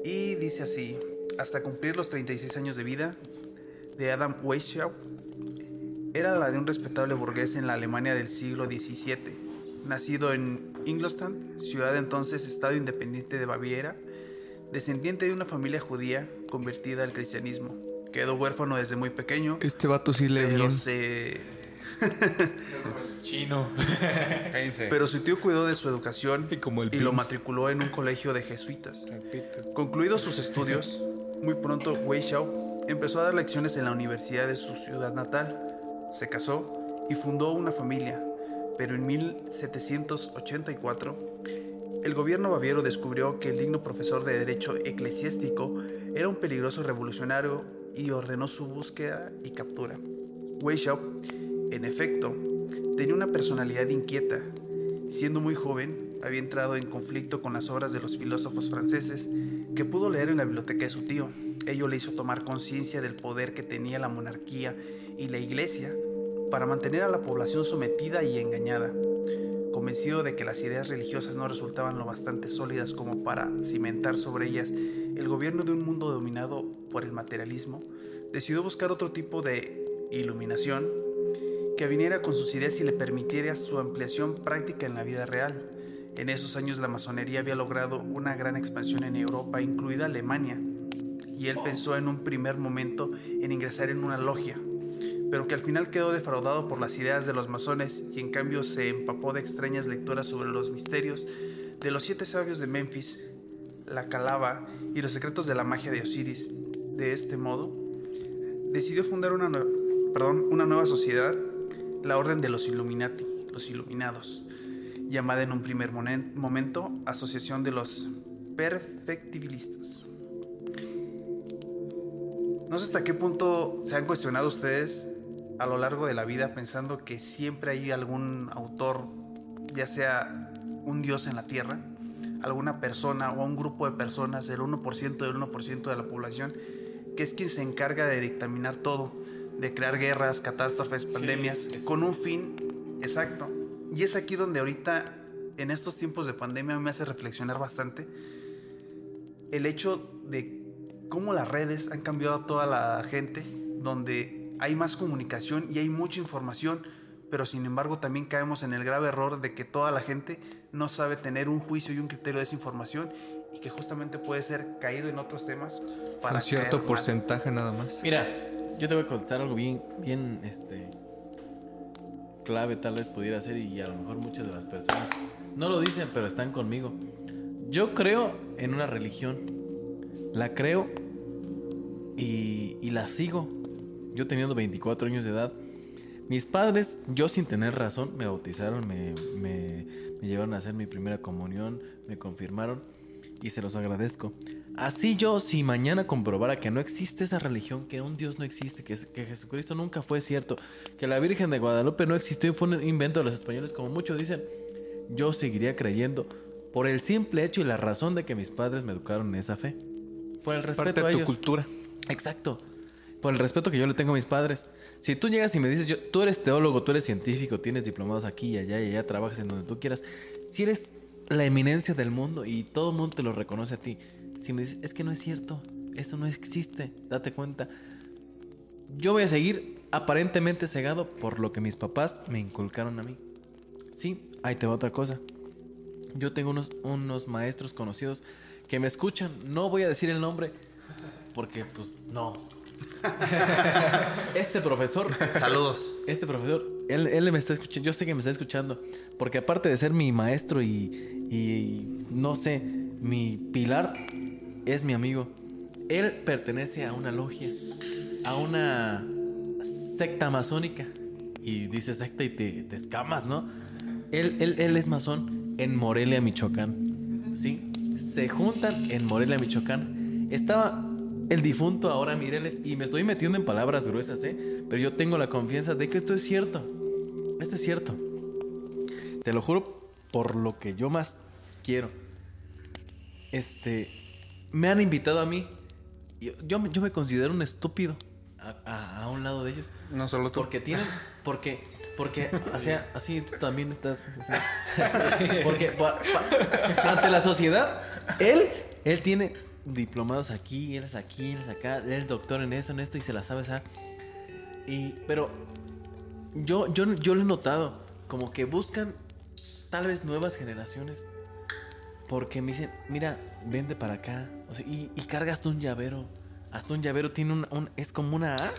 E: Y dice así, hasta cumplir los 36 años de vida de Adam Weishaupt, era la de un respetable burgués en la Alemania del siglo XVII. Nacido en Ingolstadt, ciudad entonces Estado Independiente de Baviera, descendiente de una familia judía convertida al cristianismo. Quedó huérfano desde muy pequeño.
A: Este vato sí le
E: pero
A: bien.
E: se... *laughs* *laughs* *laughs*
D: Chino. *laughs*
C: Cállense.
E: Pero su tío cuidó de su educación
A: Y como el
E: y lo matriculó en un colegio de jesuitas. Concluidos sus estudios, muy pronto Wei Xiao empezó a dar lecciones en la universidad de su ciudad natal. Se casó y fundó una familia, pero en 1784 el gobierno baviero descubrió que el digno profesor de derecho eclesiástico era un peligroso revolucionario y ordenó su búsqueda y captura. Wei Xiao, en efecto, tenía una personalidad inquieta. Siendo muy joven, había entrado en conflicto con las obras de los filósofos franceses que pudo leer en la biblioteca de su tío. Ello le hizo tomar conciencia del poder que tenía la monarquía y la iglesia para mantener a la población sometida y engañada. Convencido de que las ideas religiosas no resultaban lo bastante sólidas como para cimentar sobre ellas el gobierno de un mundo dominado por el materialismo, decidió buscar otro tipo de iluminación que viniera con sus ideas y le permitiera su ampliación práctica en la vida real. En esos años la masonería había logrado una gran expansión en Europa, incluida Alemania, y él pensó en un primer momento en ingresar en una logia, pero que al final quedó defraudado por las ideas de los masones y en cambio se empapó de extrañas lecturas sobre los misterios de los siete sabios de Memphis, la calaba y los secretos de la magia de Osiris. De este modo, decidió fundar una, nueva sociedad, la Orden de los Illuminati, los Iluminados, llamada en un primer momento Asociación de los Perfectibilistas. No sé hasta qué punto se han cuestionado ustedes a lo largo de la vida pensando que siempre hay algún autor, ya sea un dios en la tierra, alguna persona o un grupo de personas, el 1% del 1% de la población, que es quien se encarga de dictaminar todo, de crear guerras, catástrofes, pandemias,
D: es-
E: con un fin exacto. Y es aquí donde ahorita, en estos tiempos de pandemia, me hace reflexionar bastante el hecho de cómo las redes han cambiado a toda la gente, donde hay más comunicación y hay mucha información, pero sin embargo también caemos en el grave error de que toda la gente no sabe tener un juicio y un criterio de esa información y que justamente puede ser caído en otros temas para
A: Un cierto
E: caer mal.
A: porcentaje nada más.
B: Mira, yo te voy a contestar algo bien, bien, este, clave tal vez pudiera ser y a lo mejor muchas de las personas no lo dicen, pero están conmigo. Yo creo en una religión, la creo y, y la sigo. Yo teniendo 24 años de edad, mis padres, yo sin tener razón, me bautizaron, me, me- me llevaron a hacer mi primera comunión, me confirmaron y se los agradezco. Así yo, si mañana comprobara que no existe esa religión, que un Dios no existe, que, que Jesucristo nunca fue cierto, que la Virgen de Guadalupe no existió y fue un invento de los españoles, como muchos dicen, yo seguiría creyendo por el simple hecho y la razón de que mis padres me educaron en esa fe. Por el
A: Es
B: respeto
A: parte
B: a
A: de tu
B: ellos.
A: cultura.
B: Exacto. Por el respeto que yo le tengo a mis padres. Si tú llegas y me dices, yo, tú eres teólogo, tú eres científico, tienes diplomados aquí y allá y allá, trabajas en donde tú quieras. Si eres la eminencia del mundo y todo el mundo te lo reconoce a ti. Si me dices, es que no es cierto, eso no existe, date cuenta. Yo voy a seguir aparentemente cegado por lo que mis papás me inculcaron a mí. Sí, ahí te va otra cosa. Yo tengo unos, unos maestros conocidos que me escuchan. No voy a decir el nombre porque, pues, no. *laughs* Este profesor,
E: Saludos.
B: este profesor, él, él me está escuchando, yo sé que me está escuchando, porque aparte de ser mi maestro y, y no sé, mi pilar, es mi amigo. Él pertenece a una logia, a una secta masónica. Y dice secta y te, te escamas, ¿no? Él, él, él es masón en Morelia, Michoacán. ¿Sí? Se juntan en Morelia, Michoacán. Estaba el difunto ahora Mireles y me estoy metiendo en palabras gruesas, ¿eh? Pero yo tengo la confianza de que esto es cierto. Esto es cierto. Te lo juro por lo que yo más quiero. Este, me han invitado a mí. Yo, yo, me- yo me considero un estúpido a, a- a un lado de ellos.
C: No solo tú.
B: Porque tienen. Porque. Porque. *laughs* Así, así tú también estás. así. *laughs* Porque pa- pa- ante la sociedad, él. Él tiene diplomados aquí, él es aquí, él es acá, él es doctor en esto, en esto y se la sabe, ¿sabes? Y. Pero. Yo, yo, yo lo he notado. Como que buscan tal vez nuevas generaciones. Porque me dicen, mira, vente para acá. O sea, y, y carga hasta un llavero. Hasta un llavero tiene un, un- es como una A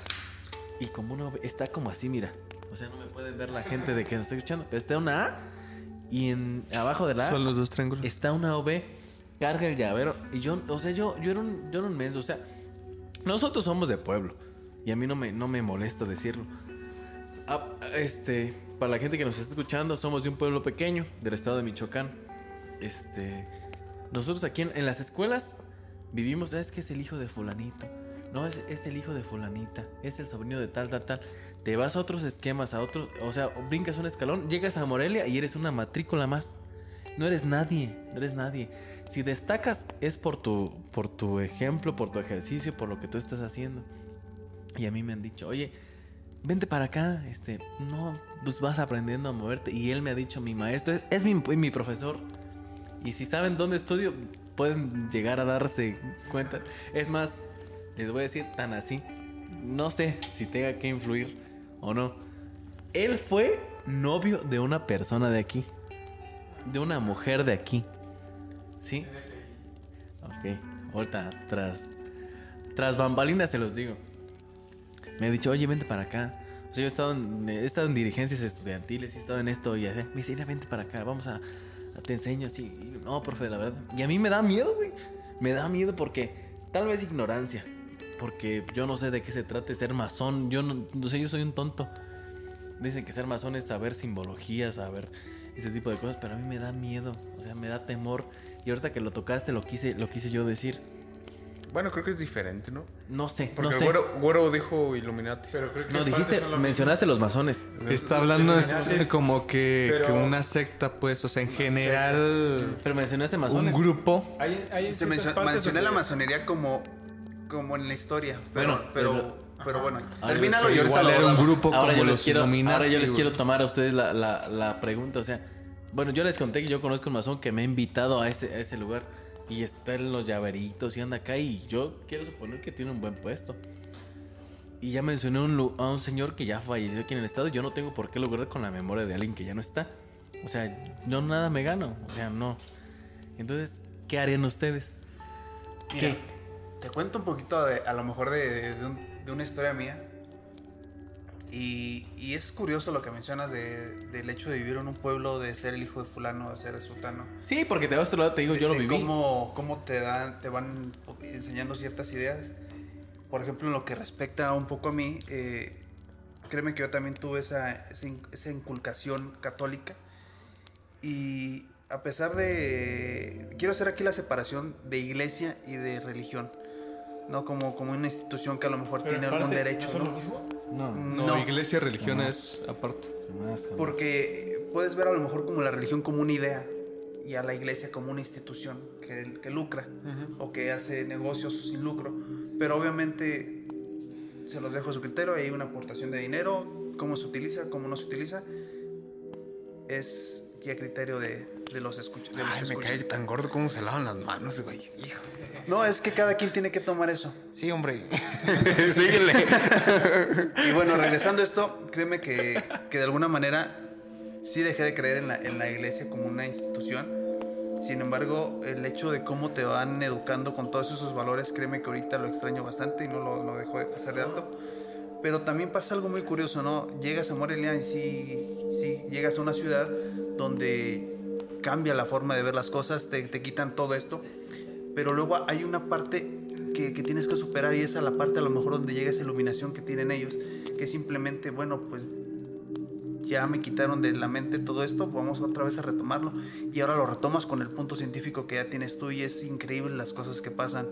B: y como una. Está como así, mira. O sea, no me pueden ver la gente de que nos estoy escuchando. Pero está una A y en abajo de la A
A: Son los dos triángulos.
B: está una OV, carga el llavero. Y yo, o sea, yo, yo, era un, yo era un menso. O sea, nosotros somos de pueblo. Y a mí no me, no me molesta decirlo. Ah, este, para la gente que nos está escuchando, somos de un pueblo pequeño, del estado de Michoacán. Este, nosotros aquí en, las escuelas vivimos, "Ah, es que es el hijo de fulanito. No, es, es el hijo de fulanita. Es el sobrino de tal, tal, tal. Te vas a otros esquemas, a otros, o sea, brincas un escalón, llegas a Morelia y eres una matrícula más. No eres nadie, no eres nadie. Si destacas es por tu, por tu ejemplo, por tu ejercicio, por lo que tú estás haciendo. Y a mí me han dicho, oye, vente para acá, este, no, pues vas aprendiendo a moverte. Y él me ha dicho, mi maestro, es, es mi, mi profesor. Y si saben dónde estudio, pueden llegar a darse cuenta. Es más, les voy a decir tan así. No sé si tenga que influir o no. Él fue novio de una persona de aquí. De una mujer de aquí. ¿Sí? Ok. Ahorita, tras, tras bambalinas se los digo. Me ha dicho, oye, vente para acá. O sea, yo he estado en, he estado en dirigencias estudiantiles, he estado en esto y así. Me dice, vente para acá, vamos a, a- te enseño así. No, profe, la verdad. Y a mí me da miedo, güey. Me da miedo porque tal vez ignorancia. Porque yo no sé de qué se trate ser masón. Yo no, no sé, yo soy un tonto. Dicen que ser masón es saber simbología, saber ese tipo de cosas, pero a mí me da miedo, o sea, me da temor. Y ahorita que lo tocaste, lo quise, lo quise yo decir.
C: Bueno, creo que es diferente, ¿no?
B: No sé,
C: Porque
B: no sé.
C: güero, güero dijo Illuminati.
D: Pero creo que
B: No, dijiste,
D: lo
B: mencionaste los masones.
A: Está hablando
D: Sí, sí,
A: es
D: sí.
A: como que,
D: Pero-
A: que una secta, pues, o sea, en general,
B: Pero mencionaste
A: un
B: masones.
A: grupo.
D: Hay, hay
E: Se mencionó, mencioné la masonería como, como en la historia. Pero,
B: Bueno,
E: pero,
B: pero-
E: pero bueno,
B: Ahora
E: termínalo y ahorita
A: era un grupo
B: Ahora
A: como
B: yo,
A: los
B: quiero, ahora yo les quiero tomar a ustedes la, la- la pregunta. O sea, bueno, yo les conté que yo conozco un masón que me ha invitado a ese, a ese lugar. Y está en los llaveritos y anda acá. Y yo quiero suponer que tiene un buen puesto. Y ya mencioné un a un señor que ya falleció aquí en el estado. Yo no tengo por qué lograr con la memoria de alguien que ya no está. O sea, yo nada me gano. O sea, no. Entonces, ¿qué harían ustedes?
E: Mira, Te cuento un poquito de, a lo mejor de, de un- de una historia mía. Y, y es curioso lo que mencionas de- del hecho de vivir en un pueblo, de ser el hijo de fulano, de ser el sultano.
B: Sí, porque te vas a otro lado, te digo, yo lo
E: de
B: viví.
E: Cómo, cómo te, dan, te van enseñando ciertas ideas. Por ejemplo, en lo que respecta un poco a mí, eh, créeme que yo también tuve esa, esa, in- esa inculcación católica. Y a pesar de... Quiero hacer aquí la separación de iglesia y de religión. No como, como una institución que a lo mejor
D: Pero en
E: tiene algún derecho.
D: ¿no son
E: ¿no?
D: lo mismo?
B: No,
A: No,
E: No.
A: iglesia, religión es aparte.
B: jamás, jamás.
E: Porque puedes ver a lo mejor como la religión como una idea y a la iglesia como una institución que, que lucra o que hace negocios sin lucro. Pero obviamente se los dejo a su criterio. Hay una aportación de dinero, cómo se utiliza, cómo no se utiliza. Es y a criterio de, de los escuchas. de los
C: Ay,
E: que
C: me
E: escuchan.
C: cae tan gordo cómo se lavan las manos, güey. Hijo.
E: No, es que cada quien tiene que tomar eso.
C: Sí, hombre. *laughs* Síguele. *laughs*
E: Y bueno, regresando a esto, créeme que, que de alguna manera sí dejé de creer en la, en la iglesia como una institución. Sin embargo, el hecho de cómo te van educando con todos esos valores, créeme que ahorita lo extraño bastante y no lo, no dejo de pasar de alto. Pero también pasa algo muy curioso, ¿no? Llegas a Morelia y sí, llegas a una ciudad donde cambia la forma de ver las cosas, te, quitan todo esto, pero luego hay una parte que, que tienes que superar y esa es la parte a lo mejor donde llega esa iluminación que tienen ellos, que simplemente, bueno, pues ya me quitaron de la mente todo esto, vamos otra vez a retomarlo y ahora lo retomas con el punto científico que ya tienes tú y es increíble las cosas que pasan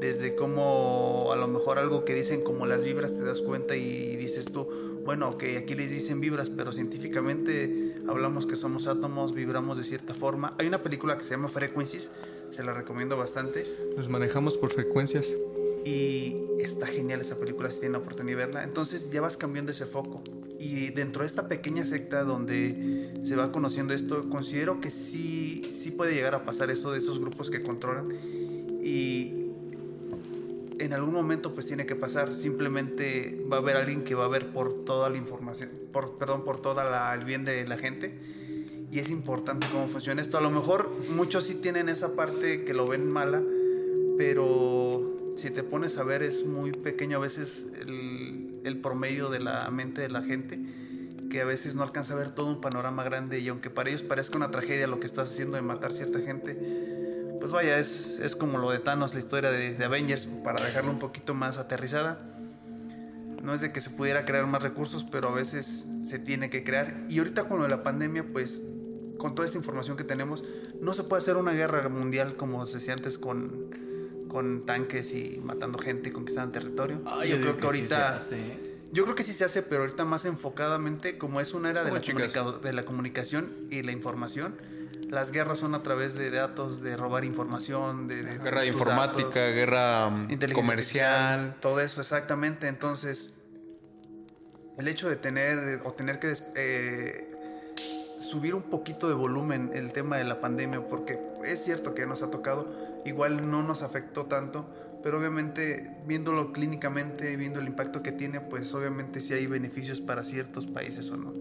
E: desde cómo a lo mejor algo que dicen como las vibras te das cuenta y dices tú, bueno, ok, aquí les dicen vibras, pero científicamente hablamos que somos átomos, vibramos de cierta forma. Hay una película que se llama Frequencies, se la recomiendo bastante.
A: Nos manejamos por frecuencias.
E: Y está genial esa película si tienen la oportunidad de verla. Entonces ya vas cambiando ese foco. Y dentro de esta pequeña secta donde se va conociendo esto, considero que sí, sí puede llegar a pasar eso de esos grupos que controlan. Y en algún momento pues tiene que pasar. Simplemente va a haber alguien que va a ver por toda la información, por, perdón, por todo el bien de la gente. Y es importante cómo funciona esto. A lo mejor muchos sí tienen esa parte que lo ven mala, pero si te pones a ver es muy pequeño a veces el, el promedio de la mente de la gente que a veces no alcanza a ver todo un panorama grande y aunque para ellos parezca una tragedia lo que estás haciendo de matar cierta gente, pues vaya, es, es como lo de Thanos, la historia de, de Avengers, para dejarlo un poquito más aterrizada. No es de que se pudiera crear más recursos, pero a veces se tiene que crear. Y ahorita con lo de la pandemia, pues con toda esta información que tenemos, no se puede hacer una guerra mundial como se hacía antes con, con tanques y matando gente y conquistando territorio.
B: Ah,
E: yo,
B: yo
E: creo que,
B: que sí
E: ahorita...
B: hace, ¿eh?
E: Yo creo que sí se hace, pero ahorita más enfocadamente, como es una era de
C: Como
E: la,
C: chicas.
E: comunica- de la comunicación y la información, las guerras son a través de datos, de robar información, de, de
C: Guerra informática,
E: datos,
C: guerra mm, comercial.
E: todo eso, exactamente. Entonces, el hecho de tener o tener que eh, subir un poquito de volumen el tema de la pandemia, porque es cierto que nos ha tocado, igual no nos afectó tanto, pero obviamente viéndolo clínicamente, viendo el impacto que tiene, pues obviamente sí hay beneficios para ciertos países o no.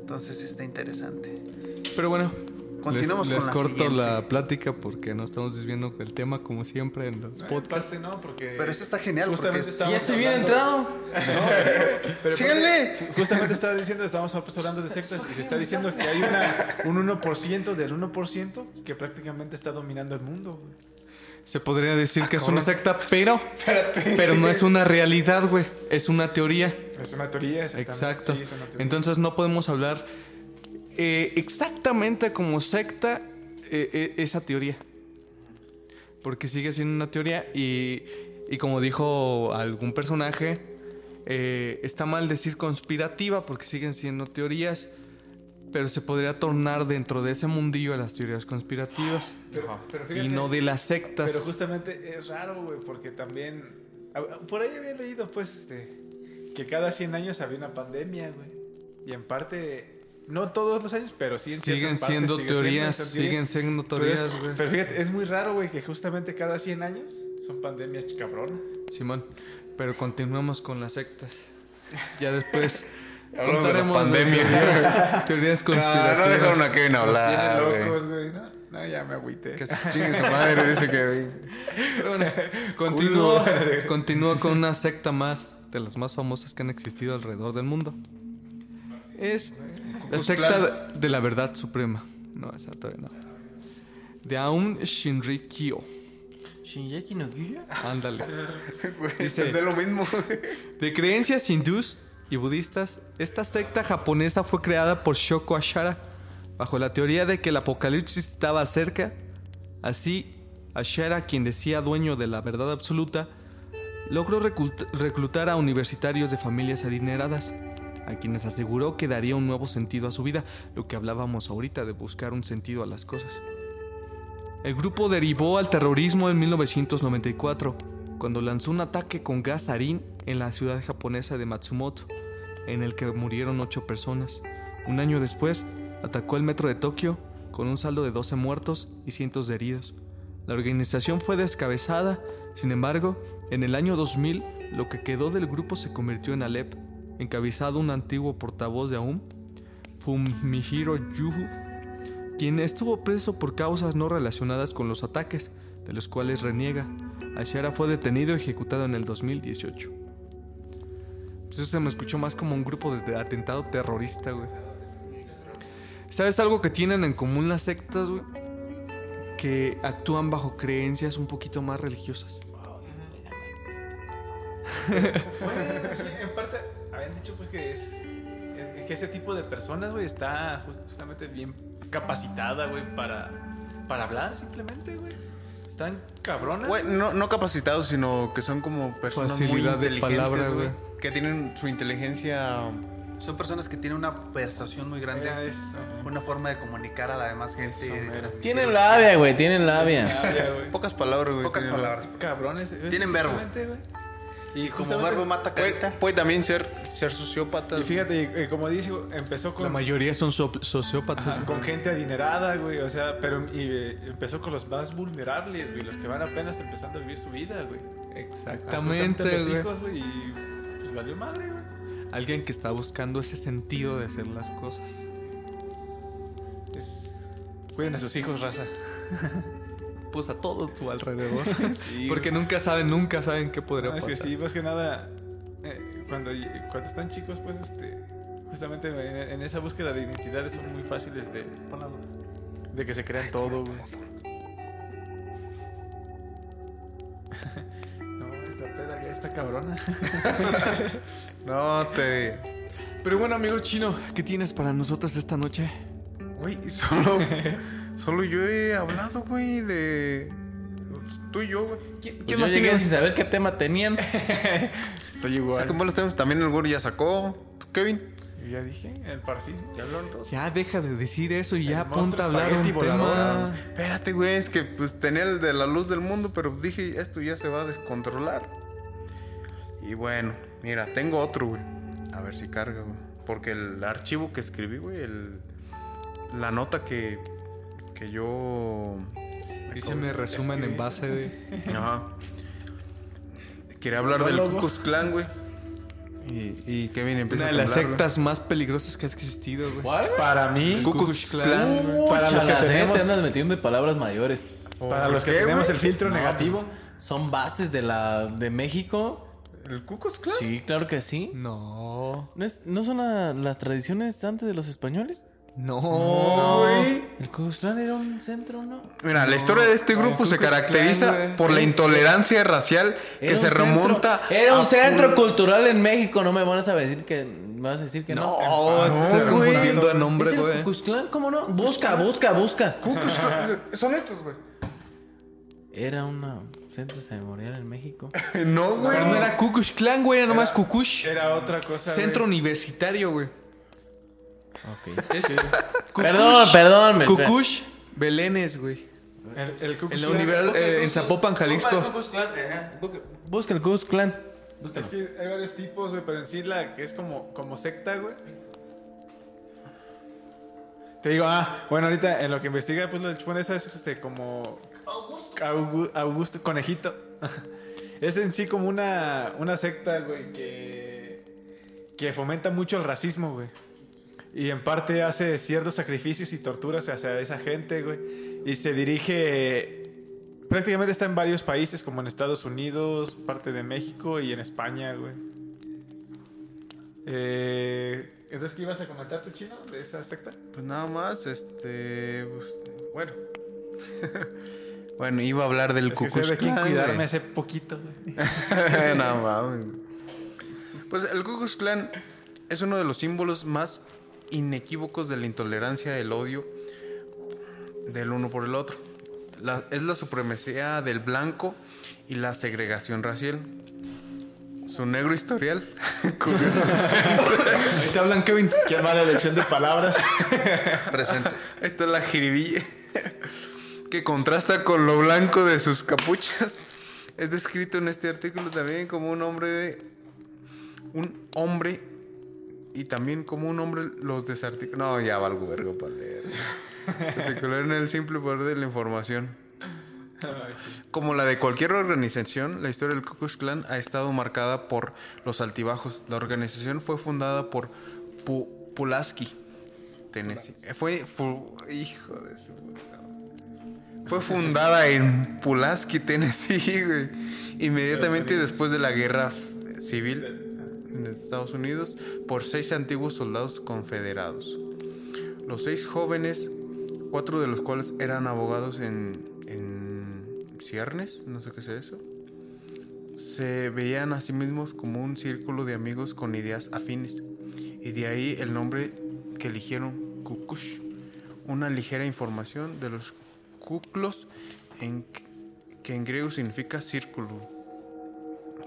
E: Entonces está interesante.
A: Pero bueno,
E: Continuamos
A: les,
E: con
A: les
E: la
A: corto
E: siguiente.
A: la plática porque no estamos desviando del tema como siempre en los
D: En
A: podcasts.
D: parte no, porque.
E: Pero esto está genial porque
D: Justamente estamos
B: Ya estoy bien entrado.
D: No, sí, pero
C: ¡Síganle!
D: porque *laughs* Justamente estaba diciendo, estábamos pues, hablando de sectas y se está diciendo que hay una, un 1% del 1% que prácticamente está dominando el mundo. güey.
A: Se podría decir que es una secta, pero, pero no es una realidad, güey. Es una teoría.
D: Es una teoría, exactamente.
A: Exacto.
D: Sí, es una teoría.
A: Entonces no podemos hablar eh, exactamente como secta eh, eh, esa teoría. Porque sigue siendo una teoría y, y como dijo algún personaje, eh, está mal decir conspirativa porque siguen siendo teorías, pero se podría tornar dentro de ese mundillo de las teorías conspirativas
D: pero, pero
A: y
D: fíjate,
A: no de las sectas.
D: Pero justamente es raro, güey, porque también. a- Por ahí había leído, pues, este. Que cada 100 años había una pandemia, güey. Y en parte. No todos los años, pero sí en
A: siguen
D: partes
A: siendo
D: sigue
A: teorías,
D: son
A: siguen siendo
D: Pero,
A: teorías, güey.
D: pero fíjate, es muy raro, güey, que justamente cada 100 años son pandemias cabronas.
A: Simón, pero continuamos con las sectas. Ya después *laughs*
C: Hablamos de la
A: contaremos
C: pandemia.
A: teorías, teorías
C: No,
A: conspirativas.
C: no dejaron a Kevin hablar, güey.
D: locos, güey. No, no, ya me agüité.
C: Que se chingue su madre, dice que...
A: Pero bueno, *laughs* continúo, *laughs* continúo con una secta más de las más famosas que han existido alrededor del mundo. Es la secta de la verdad suprema. No, esa todavía no. De Aum Shinrikyo.
B: Shinjeki no Kyojin.
A: Ándale. *laughs* *laughs*
C: Dice... Es lo mismo. *laughs*
A: De creencias hindús y budistas, esta secta japonesa fue creada por Shoko Ashara bajo la teoría de que el apocalipsis estaba cerca. Así, Ashara, quien decía dueño de la verdad absoluta, logró reclut- reclutar a universitarios de familias adineradas, a quienes aseguró que daría un nuevo sentido a su vida, lo que hablábamos ahorita de buscar un sentido a las cosas. El grupo derivó al terrorismo en 1994, cuando lanzó un ataque con gas sarín en la ciudad japonesa de Matsumoto, en el que murieron ocho personas. Un año después, atacó el metro de Tokio con un saldo de 12 muertos y cientos de heridos. La organización fue descabezada, sin embargo, en el año 2000, lo que quedó del grupo se convirtió en Alep, encabezado un antiguo portavoz de Aum, Fumihiro Yuhu, quien estuvo preso por causas no relacionadas con los ataques, de los cuales reniega. Ashara fue detenido y ejecutado en el 2018. Pues eso se me escuchó más como un grupo de atentado terrorista, güey. ¿Sabes algo que tienen en común las sectas, güey? Que actúan bajo creencias un poquito más religiosas. *laughs*
D: Sí, en parte habían dicho pues que es, es- que ese tipo de personas, güey, está just- justamente bien capacitada, güey, para, para hablar simplemente, güey. Están cabronas.
C: Güey, no, no capacitados, sino que son como personas
A: Facilidad
C: muy inteligentes, güey. Que tienen su inteligencia...
E: Son personas que tienen una persuasión muy grande,
D: Mira eso.
E: una forma de comunicar a la demás gente.
D: Eso,
B: Tienen labia, güey, tienen labia.
D: Ya, güey.
C: Pocas palabras, güey.
E: Pocas
C: tienen,
E: palabras.
D: Cabrones.
E: Tienen verbo.
D: güey.
E: Y como verbo mata
C: Puede,
E: carita.
C: puede también ser, ser sociópata.
D: Y fíjate, eh, como dice, empezó
A: La
D: con,
A: mayoría son so- sociópatas.
D: ajá, con gente adinerada, güey. O sea, pero y, eh, empezó con los más vulnerables, güey. Los que van apenas empezando a vivir su vida, güey.
A: Exactamente,
D: los
A: güey.
D: hijos, güey. Y pues valió madre, güey.
A: Alguien que está buscando ese sentido de hacer las cosas.
D: Es- Cuiden a sus hijos, raza. *laughs*
A: A todo tu alrededor. *laughs*
D: Sí, *laughs*
A: Porque nunca saben, nunca saben qué podría
D: No, es
A: pasar.
D: que sí, más que nada, eh, cuando, cuando están chicos, pues, este, justamente en, en esa búsqueda de identidades son muy fáciles de, de que se crean todo, güey. *laughs* No, esta peda ya está cabrona.
C: No te...
A: Pero bueno, amigo chino, ¿qué tienes para nosotros esta noche?
C: Güey, solo... solo yo he hablado, güey, de... Tú y yo, güey. ¿Quién,
B: Pues
C: quién
B: yo
C: más
B: llegué
C: tiene?
B: sin saber qué tema tenían. *laughs*
D: Estoy igual.
C: Sacamos los temas. También el güey ya sacó. ¿Tú, Kevin?
D: Yo ya dije, el parcismo.
C: ¿Ya hablaron todos?
A: Ya deja de decir eso y ya
D: El
A: ponte a hablar un tema.
C: Espérate, güey, es que pues tenía el de la luz del mundo, pero dije, esto ya se va a descontrolar. Y bueno, mira, tengo otro, güey. A ver si carga, güey. Porque el archivo que escribí, güey, el, la nota que, que yo...
A: Dice me resumen en base de...
C: Ajá. Quería hablar del Klux Klan, güey. Y, y Kevin empieza
A: Una
C: a
A: de las
C: temblar,
A: sectas más peligrosas que ha existido, güey.
B: ¿Cuál?
D: Para mí,
C: Ku Klux Klan, güey.
D: para los que
B: Chala,
D: tenemos,
B: te andas metiendo de palabras mayores.
D: para los que
C: ¿Qué,
D: tenemos
C: güey?
D: el filtro
B: No,
D: negativo,
B: pues, son bases de la de México.
C: ¿El Ku Klux Klan?
B: Sí, claro que sí.
A: No.
B: ¿No, es- no son la- las tradiciones antes de los españoles?
A: No.
C: güey.
B: El Klan era un centro, ¿no?
C: Mira, la historia de este grupo se caracteriza por la intolerancia racial que
B: Era
C: se
B: centro-
C: remonta.
B: Era un
C: a
B: centro cultural en México. No me vas a decir que. Me vas a decir que no.
A: No, estás confundiendo
B: ¿Es
A: nombre,
B: el
A: güey.
B: Klan? ¿Cómo no? Busca, busca, busca.
C: Son estos, güey.
B: Era un centro ceremonial en México. *laughs*
C: No, güey.
A: No era Kukush Clan, güey, era nomás Kukush.
D: era otra cosa.
A: Centro
D: güey.
A: universitario, güey.
B: Ok.
A: Kukush-
B: Perdón, perdón. me-
A: Kukush Belénes, güey.
D: El, el
A: En la eh, en Zapopan, Jalisco.
B: Busca el Ku Klux Klan.
D: Es que hay varios tipos, güey, pero en sí la que es como, como secta, güey. Te digo, ah, bueno, ahorita en lo que investiga, pues lo de Chupón esa es este, como. Augusto. Augusto, conejito. *laughs* es en sí como una, una secta, güey, que. que fomenta mucho el racismo, güey. Y en parte hace ciertos sacrificios y torturas hacia esa gente, güey. Y se dirige. Prácticamente está en varios países, como en Estados Unidos, parte de México y en España, güey. Eh, entonces, ¿qué ibas a comentar tu chino de esa secta?
C: Pues nada más, este. pues, bueno. *laughs* bueno, iba a hablar del Ku Klux Klan.
D: cuidarme
C: güey.
D: hace poquito, güey. *laughs*
C: no mames. Pues el Ku Klux Klan es uno de los símbolos más inequívocos de la intolerancia, el odio del uno por el otro. La- es la supremacía del blanco y la segregación racial. Su negro historial. *laughs* curioso,
A: Ahí te hablan, Kevin.
D: Qué mala elección de palabras.
C: presente. Esta es la jiribilla que contrasta con lo blanco de sus capuchas. Es descrito en este artículo también como un hombre de un hombre y también como un hombre los desarticulados. No, ya valgo vergo para leer. Articular en el simple poder de la información. Como la de cualquier organización, la historia del Ku Klux Klan ha estado marcada por los altibajos. La organización fue fundada por Pu- Pulaski, Tennessee. Fue, fu- hijo de su. Fue fundada en Pulaski, Tennessee, güey. Inmediatamente después de la guerra civil en Estados Unidos por seis antiguos soldados confederados. Los seis jóvenes, cuatro de los cuales eran abogados en, en ciernes, no sé qué sea eso, se veían a sí mismos como un círculo de amigos con ideas afines. Y de ahí el nombre que eligieron Kukush. Una ligera información de los kuklos, en, que en griego significa círculo.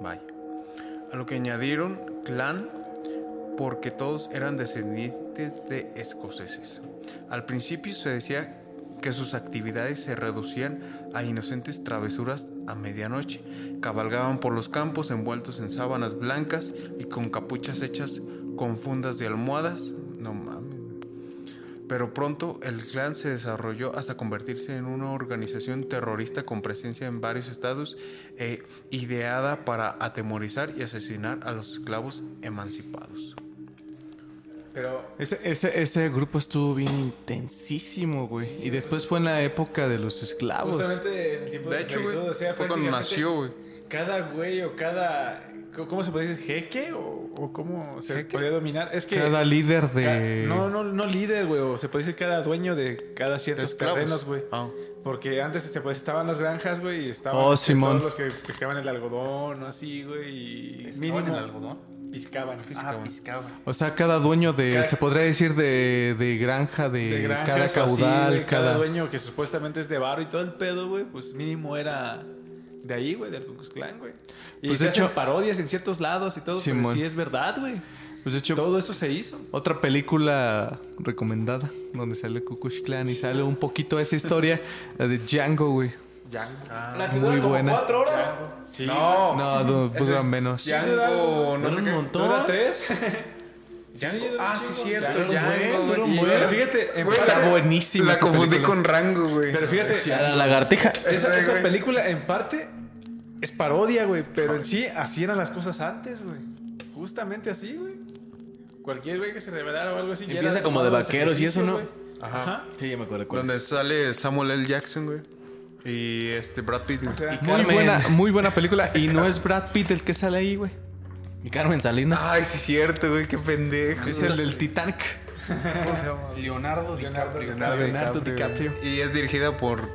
C: Vaya. A lo que añadieron clan porque todos eran descendientes de escoceses. Al principio se decía que sus actividades se reducían a inocentes travesuras a medianoche. Cabalgaban por los campos envueltos en sábanas blancas y con capuchas hechas con fundas de almohadas. No. Pero pronto el clan se desarrolló hasta convertirse en una organización terrorista con presencia en varios estados e ideada para atemorizar y asesinar a los esclavos emancipados.
D: Pero
A: Ese, ese, ese grupo estuvo bien intensísimo, güey. y después fue en la época de los esclavos.
D: justamente en el tiempo
C: De
D: de,
C: hecho, güey,
D: esclavitud, o sea,
C: fue cuando nació, güey.
D: Cada güey o cada. ¿Cómo se puede decir? ¿Jeque? ¿O, o cómo se
C: ¿Jeque?
D: podría dominar? Es que.
A: Cada líder
D: ca-
A: de...
D: No, no, no líder, güey. O se puede decir cada dueño de cada ciertos
C: Esclavos.
D: terrenos, güey.
C: Ah.
D: Porque antes se pues, estaban las granjas, güey, y estaban
A: Oh,
D: este, todos los que pescaban el algodón o así, güey, y mínimo
E: el algodón?
D: piscaban.
E: Ah, piscaba.
A: O sea, cada dueño de...
D: Cada-
A: se podría decir de, de granja, de,
D: de granjas
A: cada
D: así,
A: caudal,
D: güey, cada...
A: cada...
D: dueño que supuestamente es de barro y todo el pedo, güey, pues mínimo era de ahí, güey, del Ku Klan, güey. Y
A: Pues,
D: se
A: de
D: hacen
A: hecho-
D: parodias en ciertos lados y todo, pero
A: Simón.
D: sí es verdad, güey.
A: Pues de hecho,
D: Todo eso se hizo.
A: otra película recomendada donde sale Kukush Clan y sale un poquito esa historia, la de Django, güey.
D: Django.
A: Muy buena.
B: horas?
D: Sí.
C: No,
A: No, du- pues dura menos.
C: Django, no
B: Dura
C: sé
B: un
C: qué.
B: montón.
D: ¿Dura tres? *laughs*
C: Ah, sí, cierto,
D: Django,
C: Django,
B: güey,
C: güey.
D: Y,
B: Bueno.
D: pero fíjate,
A: Está buenísima
C: La confundí
A: película.
C: con Rango, güey.
D: pero fíjate,
B: La lagartija.
D: esa, esa película en parte es parodia, güey, pero en sí así eran las cosas antes, güey. Justamente así, güey. Cualquier güey que se revelara o algo así. ya
B: Empieza
D: era
B: como de vaqueros y eso, ¿no?
C: Ajá.
D: Ajá.
B: Sí, ya me acuerdo cuál
C: Donde
B: es.
C: sale Samuel L. Jackson, güey. Y este Brad Pitt.
D: O sea,
A: Muy buena, muy buena película. Y no es Brad Pitt el que sale ahí, güey.
B: Y Carmen Salinas.
C: Ay, sí, cierto, güey. Qué pendejo.
A: Es el del Titanic.
E: ¿Cómo se llama? Leonardo
D: Leonardo
E: DiCaprio.
A: Leonardo DiCaprio.
C: Y es dirigida por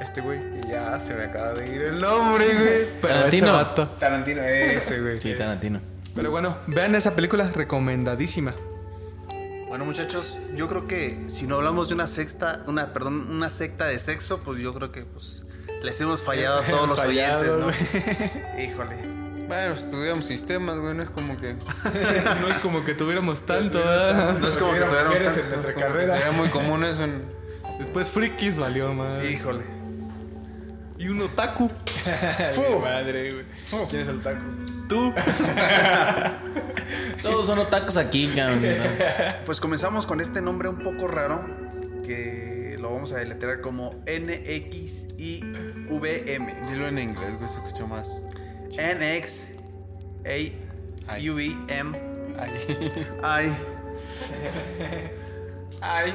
C: este güey que ya se me acaba de ir el nombre, güey.
B: Tarantino.
A: ese.
C: Tarantino, ese, güey.
B: Sí, Tarantino.
A: Pero bueno, vean esa película recomendadísima.
E: Bueno, muchachos, yo creo que si no hablamos de una secta, una, perdón, una secta de sexo, pues yo creo que pues les hemos fallado a *laughs* todos los
D: fallado,
E: oyentes, ¿no? Híjole.
C: Bueno, estudiamos sistemas, güey. No es como que. *laughs*
A: No es como que tuviéramos tanto, ¿verdad?
E: No es como que tuviéramos tanto-
D: en nuestra
C: como que
D: carrera.
C: Sería muy común eso en.
A: Después Frikis valió más.
E: Híjole.
A: Y un otaku. *laughs*
D: Madre, güey. ¿Quién es el taco?
A: Tú. *laughs*
B: Todos son otacos aquí, cabrón.
E: Pues comenzamos con este nombre un poco raro que lo vamos a deletrear como NXIVM.
C: Dilo en inglés, güey. Se escucha más.
E: NX A U V M. I. *laughs*
C: Ay.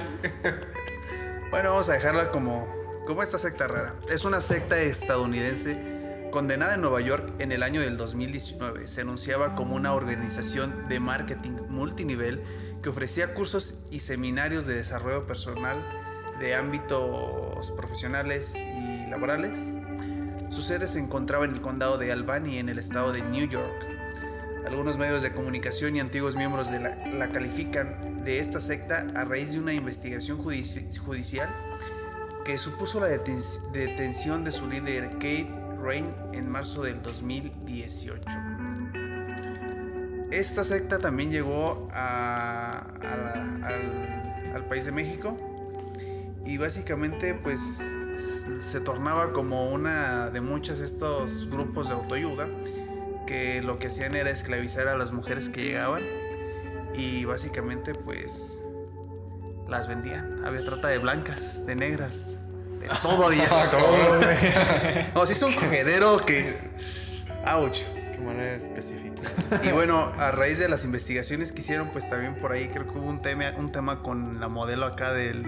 E: Bueno, vamos a dejarla como, como esta secta rara. Es una secta estadounidense condenada en Nueva York en el año del 2019. Se anunciaba como una organización de marketing multinivel que ofrecía cursos y seminarios de desarrollo personal de ámbitos profesionales y laborales. Su sede se encontraba en el condado de Albany, en el estado de New York. Algunos medios de comunicación y antiguos miembros de la, la califican de esta secta a raíz de una investigación judici- judicial que supuso la deten- detención de su líder Kate Rain en marzo del 2018. Esta secta también llegó a- a al, al país de México y básicamente pues se tornaba como una de muchos estos grupos de autoayuda que lo que hacían era esclavizar a las mujeres que llegaban y básicamente pues las vendían. Había trata de blancas, de negras, de *laughs* todo había. todo, No, *laughs* sí es un cogedero que... Ouch.
C: qué manera específica.
E: Y bueno, a raíz de las investigaciones que hicieron, pues también por ahí creo que hubo un tema, un tema con la modelo acá del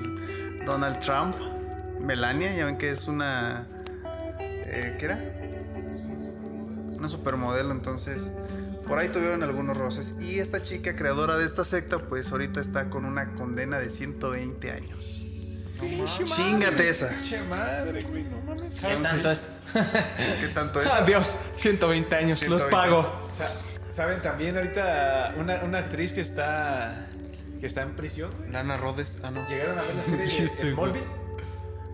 E: Donald Trump, Melania, ya ven que es una... eh, ¿Qué era? Una supermodelo, entonces por ahí tuvieron algunos roces. Y esta chica creadora de esta secta, pues ahorita está con una condena de 120 años. Chingate esa.
D: Madre, güey, no mames.
B: ¿Qué tanto es? *laughs*
E: ¿Qué tanto es?
A: Adiós, 120 años, los
E: 120.
A: pago.
D: Sa- ¿Saben también ahorita una, una actriz que está que está en prisión?
C: Lana Rhodes. Ah, no.
D: ¿Llegaron a ver la serie de Smallville?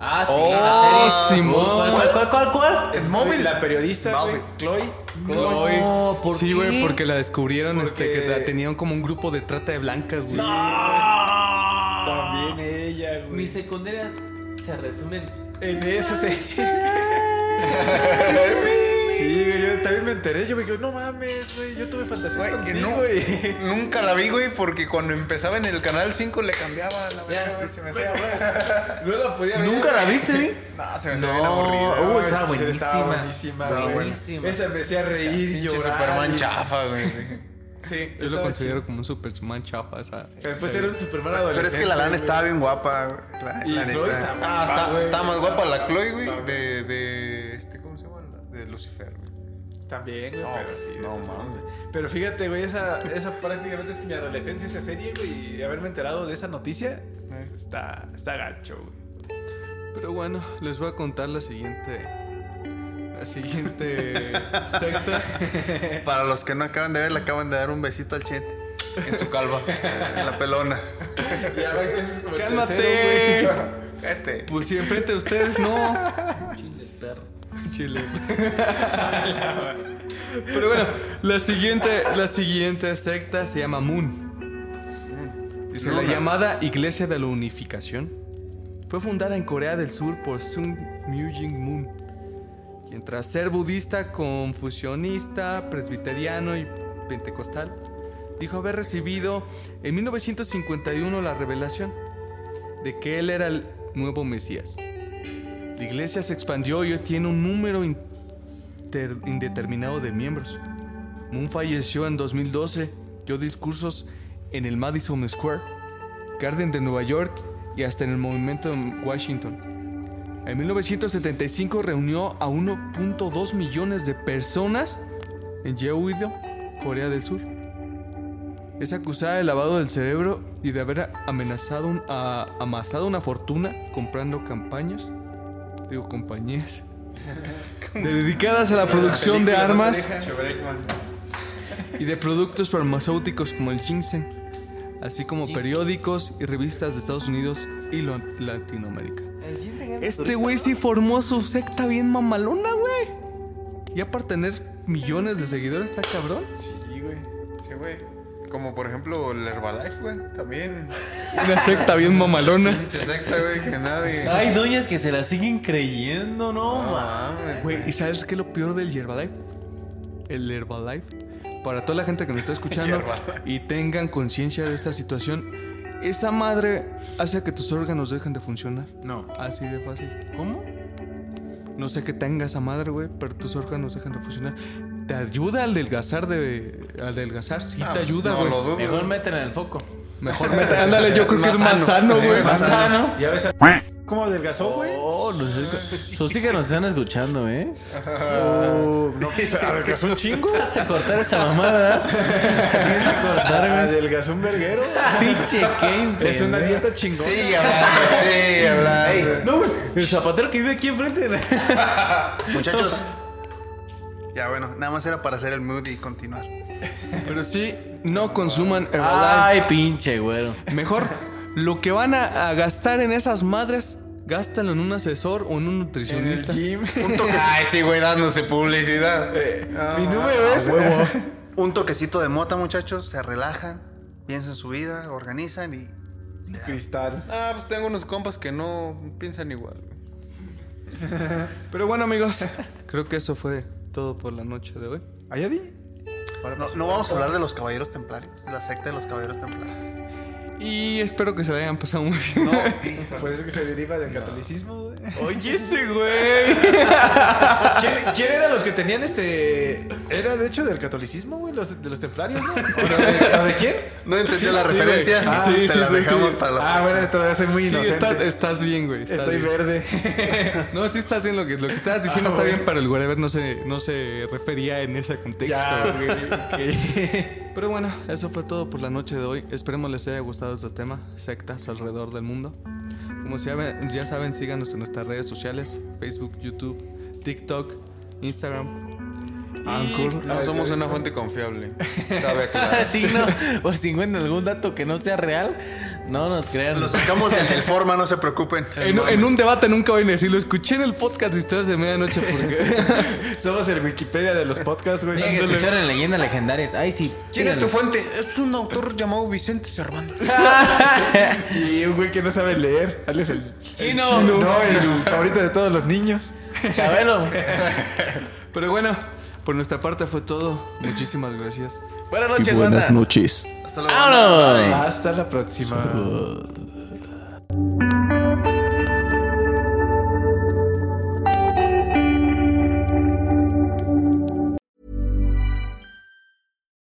B: Ah, sí,
A: Oh,
B: la serie.
A: Simón.
B: ¿Cuál, cuál, cuál, cuál?
D: Smallville. La periodista, güey. Chloe.
A: Chloe.
B: No, ¿por
A: sí,
B: qué?
A: güey, porque la descubrieron este,
D: Porque-
A: que la tenían como un grupo de trata de blancas, güey.
D: También ella, güey.
B: Mis secundarias se resumen.
D: En esa serie. *laughs* sí, güey, yo también me enteré. Yo me quedé, no mames, güey, yo tuve fantasía
C: Güey, que
D: contigo,
C: no-
D: güey.
C: Nunca la vi, güey, porque cuando empezaba en el canal 5 le cambiaba la verga, güey, se me hacía
D: No la podía ver.
B: ¿Nunca la viste, güey?
C: No, se me hacía bien aburrida.
B: uh, estaba
D: Esa serie estaba
B: buenísima.
D: buenísima,
B: Estaba
D: güey.
B: buenísima.
D: Esa empecé a reír y llorar.
C: Superman
D: y-
C: chafa, güey.
A: Sí, yo lo considero como un Superman chafa, esa.
D: Pero después era un Superman adolescente.
E: Pero es que la lana estaba bien guapa, güey, la,
D: Y
E: la
D: Chloe
E: neta.
D: está
C: Ah,
D: guapa,
C: está, está más guapa la Chloe, güey, de, de, Lucifer, güey.
D: También, güey,
C: No,
D: pero sí.
C: no mames.
D: Pero fíjate, güey, esa, esa prácticamente es mi adolescencia, esa serie, güey. Y haberme enterado de esa noticia, está, está gacho, güey.
A: Pero bueno, les voy a contar la siguiente. La siguiente *laughs* secta. *laughs*
E: Para los que no acaban de ver, le acaban de dar un besito al Chente.
C: En su calva.
E: En la pelona.
D: Y ahora que ese es como el
A: ¡Cálmate!
D: tercero.
A: Pues si enfrente de ustedes, no. Chile. Pero bueno, la siguiente, la siguiente secta se llama Moon. Dice, la llamada Iglesia de la Unificación fue fundada en Corea del Sur por Sun Myung Moon, quien tras ser budista, confucionista, presbiteriano y pentecostal, dijo haber recibido en 1951 la revelación de que él era el nuevo Mesías. La iglesia se expandió y tiene un número indeterminado de miembros. Moon falleció en 2012, dio discursos en el Madison Square Garden de Nueva York y hasta en el movimiento en Washington. En 1975 reunió a 1.2 millones de personas en Yeouido, Corea del Sur. Es acusada de lavado del cerebro y de haber amenazado a- amasado una fortuna comprando campañas, digo compañías, *laughs* dedicadas a la producción de armas y de productos farmacéuticos como el ginseng, así como periódicos y revistas de Estados Unidos y lo- Latinoamérica. Este güey sí formó su secta bien mamalona, güey. Ya para tener millones de seguidores está cabrón.
C: Sí, güey. Sí, güey. Como por ejemplo el Herbalife, güey. También.
A: Una secta bien mamalona.
C: Pinche secta, güey, que nadie.
B: Hay doñas que se la siguen creyendo, no,
C: No
B: ma.
C: mames.
A: Güey, ¿y sabes qué es lo peor del Herbalife? El Herbalife. Para toda la gente que nos está *laughs* escuchando y tengan conciencia de esta situación, esa madre hace que tus órganos dejen de funcionar.
B: No.
A: Así de fácil.
B: ¿Cómo?
A: No sé qué tenga esa madre, güey, pero tus órganos dejan de funcionar. ¿Te ayuda al adelgazar de. al adelgazar? Sí,
C: Ah,
A: te
C: pues,
A: ayuda,
C: no
A: güey.
C: lo dudo.
B: Mejor métela en el foco.
A: Mejor mete, ándale, yo creo que es más
C: sano.
A: güey.
C: Más
B: sano.
D: Ya ves cómo adelgazó, güey.
B: Oh, los, sus hijas nos están escuchando, ¿eh?
D: Oh, no, adelgazó un chingo.
B: Vas a cortar esa mamada, ¿verdad? Tienes que cortar, güey.
D: Adelgazó un verguero.
B: Pinche Kane,
D: Es una dieta chingona.
C: Sí, hablando, sí, hablando.
B: No, güey. El zapatero que vive aquí enfrente. *laughs*
E: Muchachos. Ya bueno, nada más era para hacer el mood y continuar.
A: Pero sí, no consuman Herbalife.
B: Ay, pinche güero.
A: Mejor, lo que van a, a gastar en esas madres, gástalo en un asesor o en un
D: En el
A: nutricionista. *laughs*
C: Ay, sí, güey, dándose publicidad.
D: Mi número es. *laughs*
E: Un toquecito de mota, muchachos, se relajan, piensan su vida, organizan y
D: Cristal.
C: Ah, pues tengo unos compas que no piensan igual. güey.
A: Pero bueno, amigos, creo que eso fue todo por la noche de hoy.
D: ¿Ayadi?
E: no, no vamos a hablar de los caballeros templarios, de la secta de los caballeros templarios.
A: Y espero que se la hayan pasado muy bien. *laughs*
D: Pues es que se deriva del catolicismo, güey.
A: Oye, ese *laughs* güey.
D: ¿Quién, quién eran los que tenían este. Era de hecho del catolicismo, güey? Los, de los templarios, ¿no? ¿O de, o de quién?
E: No entendió la
A: sí,
E: referencia.
A: güey.
E: Ah,
A: Sí,
E: se la dejamos para la
D: Ah, bueno, todavía soy muy
A: Sí,
D: inocente.
A: está- estás bien, güey.
D: Estoy
A: bien.
D: verde. *laughs*
A: No, sí estás bien lo que, lo que estabas diciendo
D: Ah,
A: está bien, pero el whatever no se, no se refería en ese contexto.
D: ya, güey. ok.
A: Pero bueno, eso fue todo por la noche de hoy. Esperemos les haya gustado este tema, sectas alrededor del mundo. Como ya, saben, síganos en nuestras redes sociales, Facebook, YouTube, TikTok, Instagram, Anchor.
C: No somos una fuente confiable. Cabe aclarar. *laughs*
B: sí, no. Por si encuentran algún dato que no sea real, no nos crean.
E: Lo sacamos del, del forma, no se preocupen.
A: En, en un debate nunca voy a decir, lo escuché en el podcast de Historias de Medianoche porque... *laughs*
D: Somos el Wikipedia de los podcasts, güey.
B: Tienen que escuchar en leyendas legendarias. Ay, sí.
C: ¿Quién es tu fuente? Es un autor llamado Vicente Cervantes. *laughs*
D: Y un güey que no sabe leer. Él es el.
B: Chino.
D: el chino. No, el favorito de todos los niños.
B: Chabelo. *laughs*
A: Pero bueno, por nuestra parte fue todo. Muchísimas gracias.
B: Buenas noches, banda.
A: noches.
E: Hasta luego.
D: Hasta la próxima.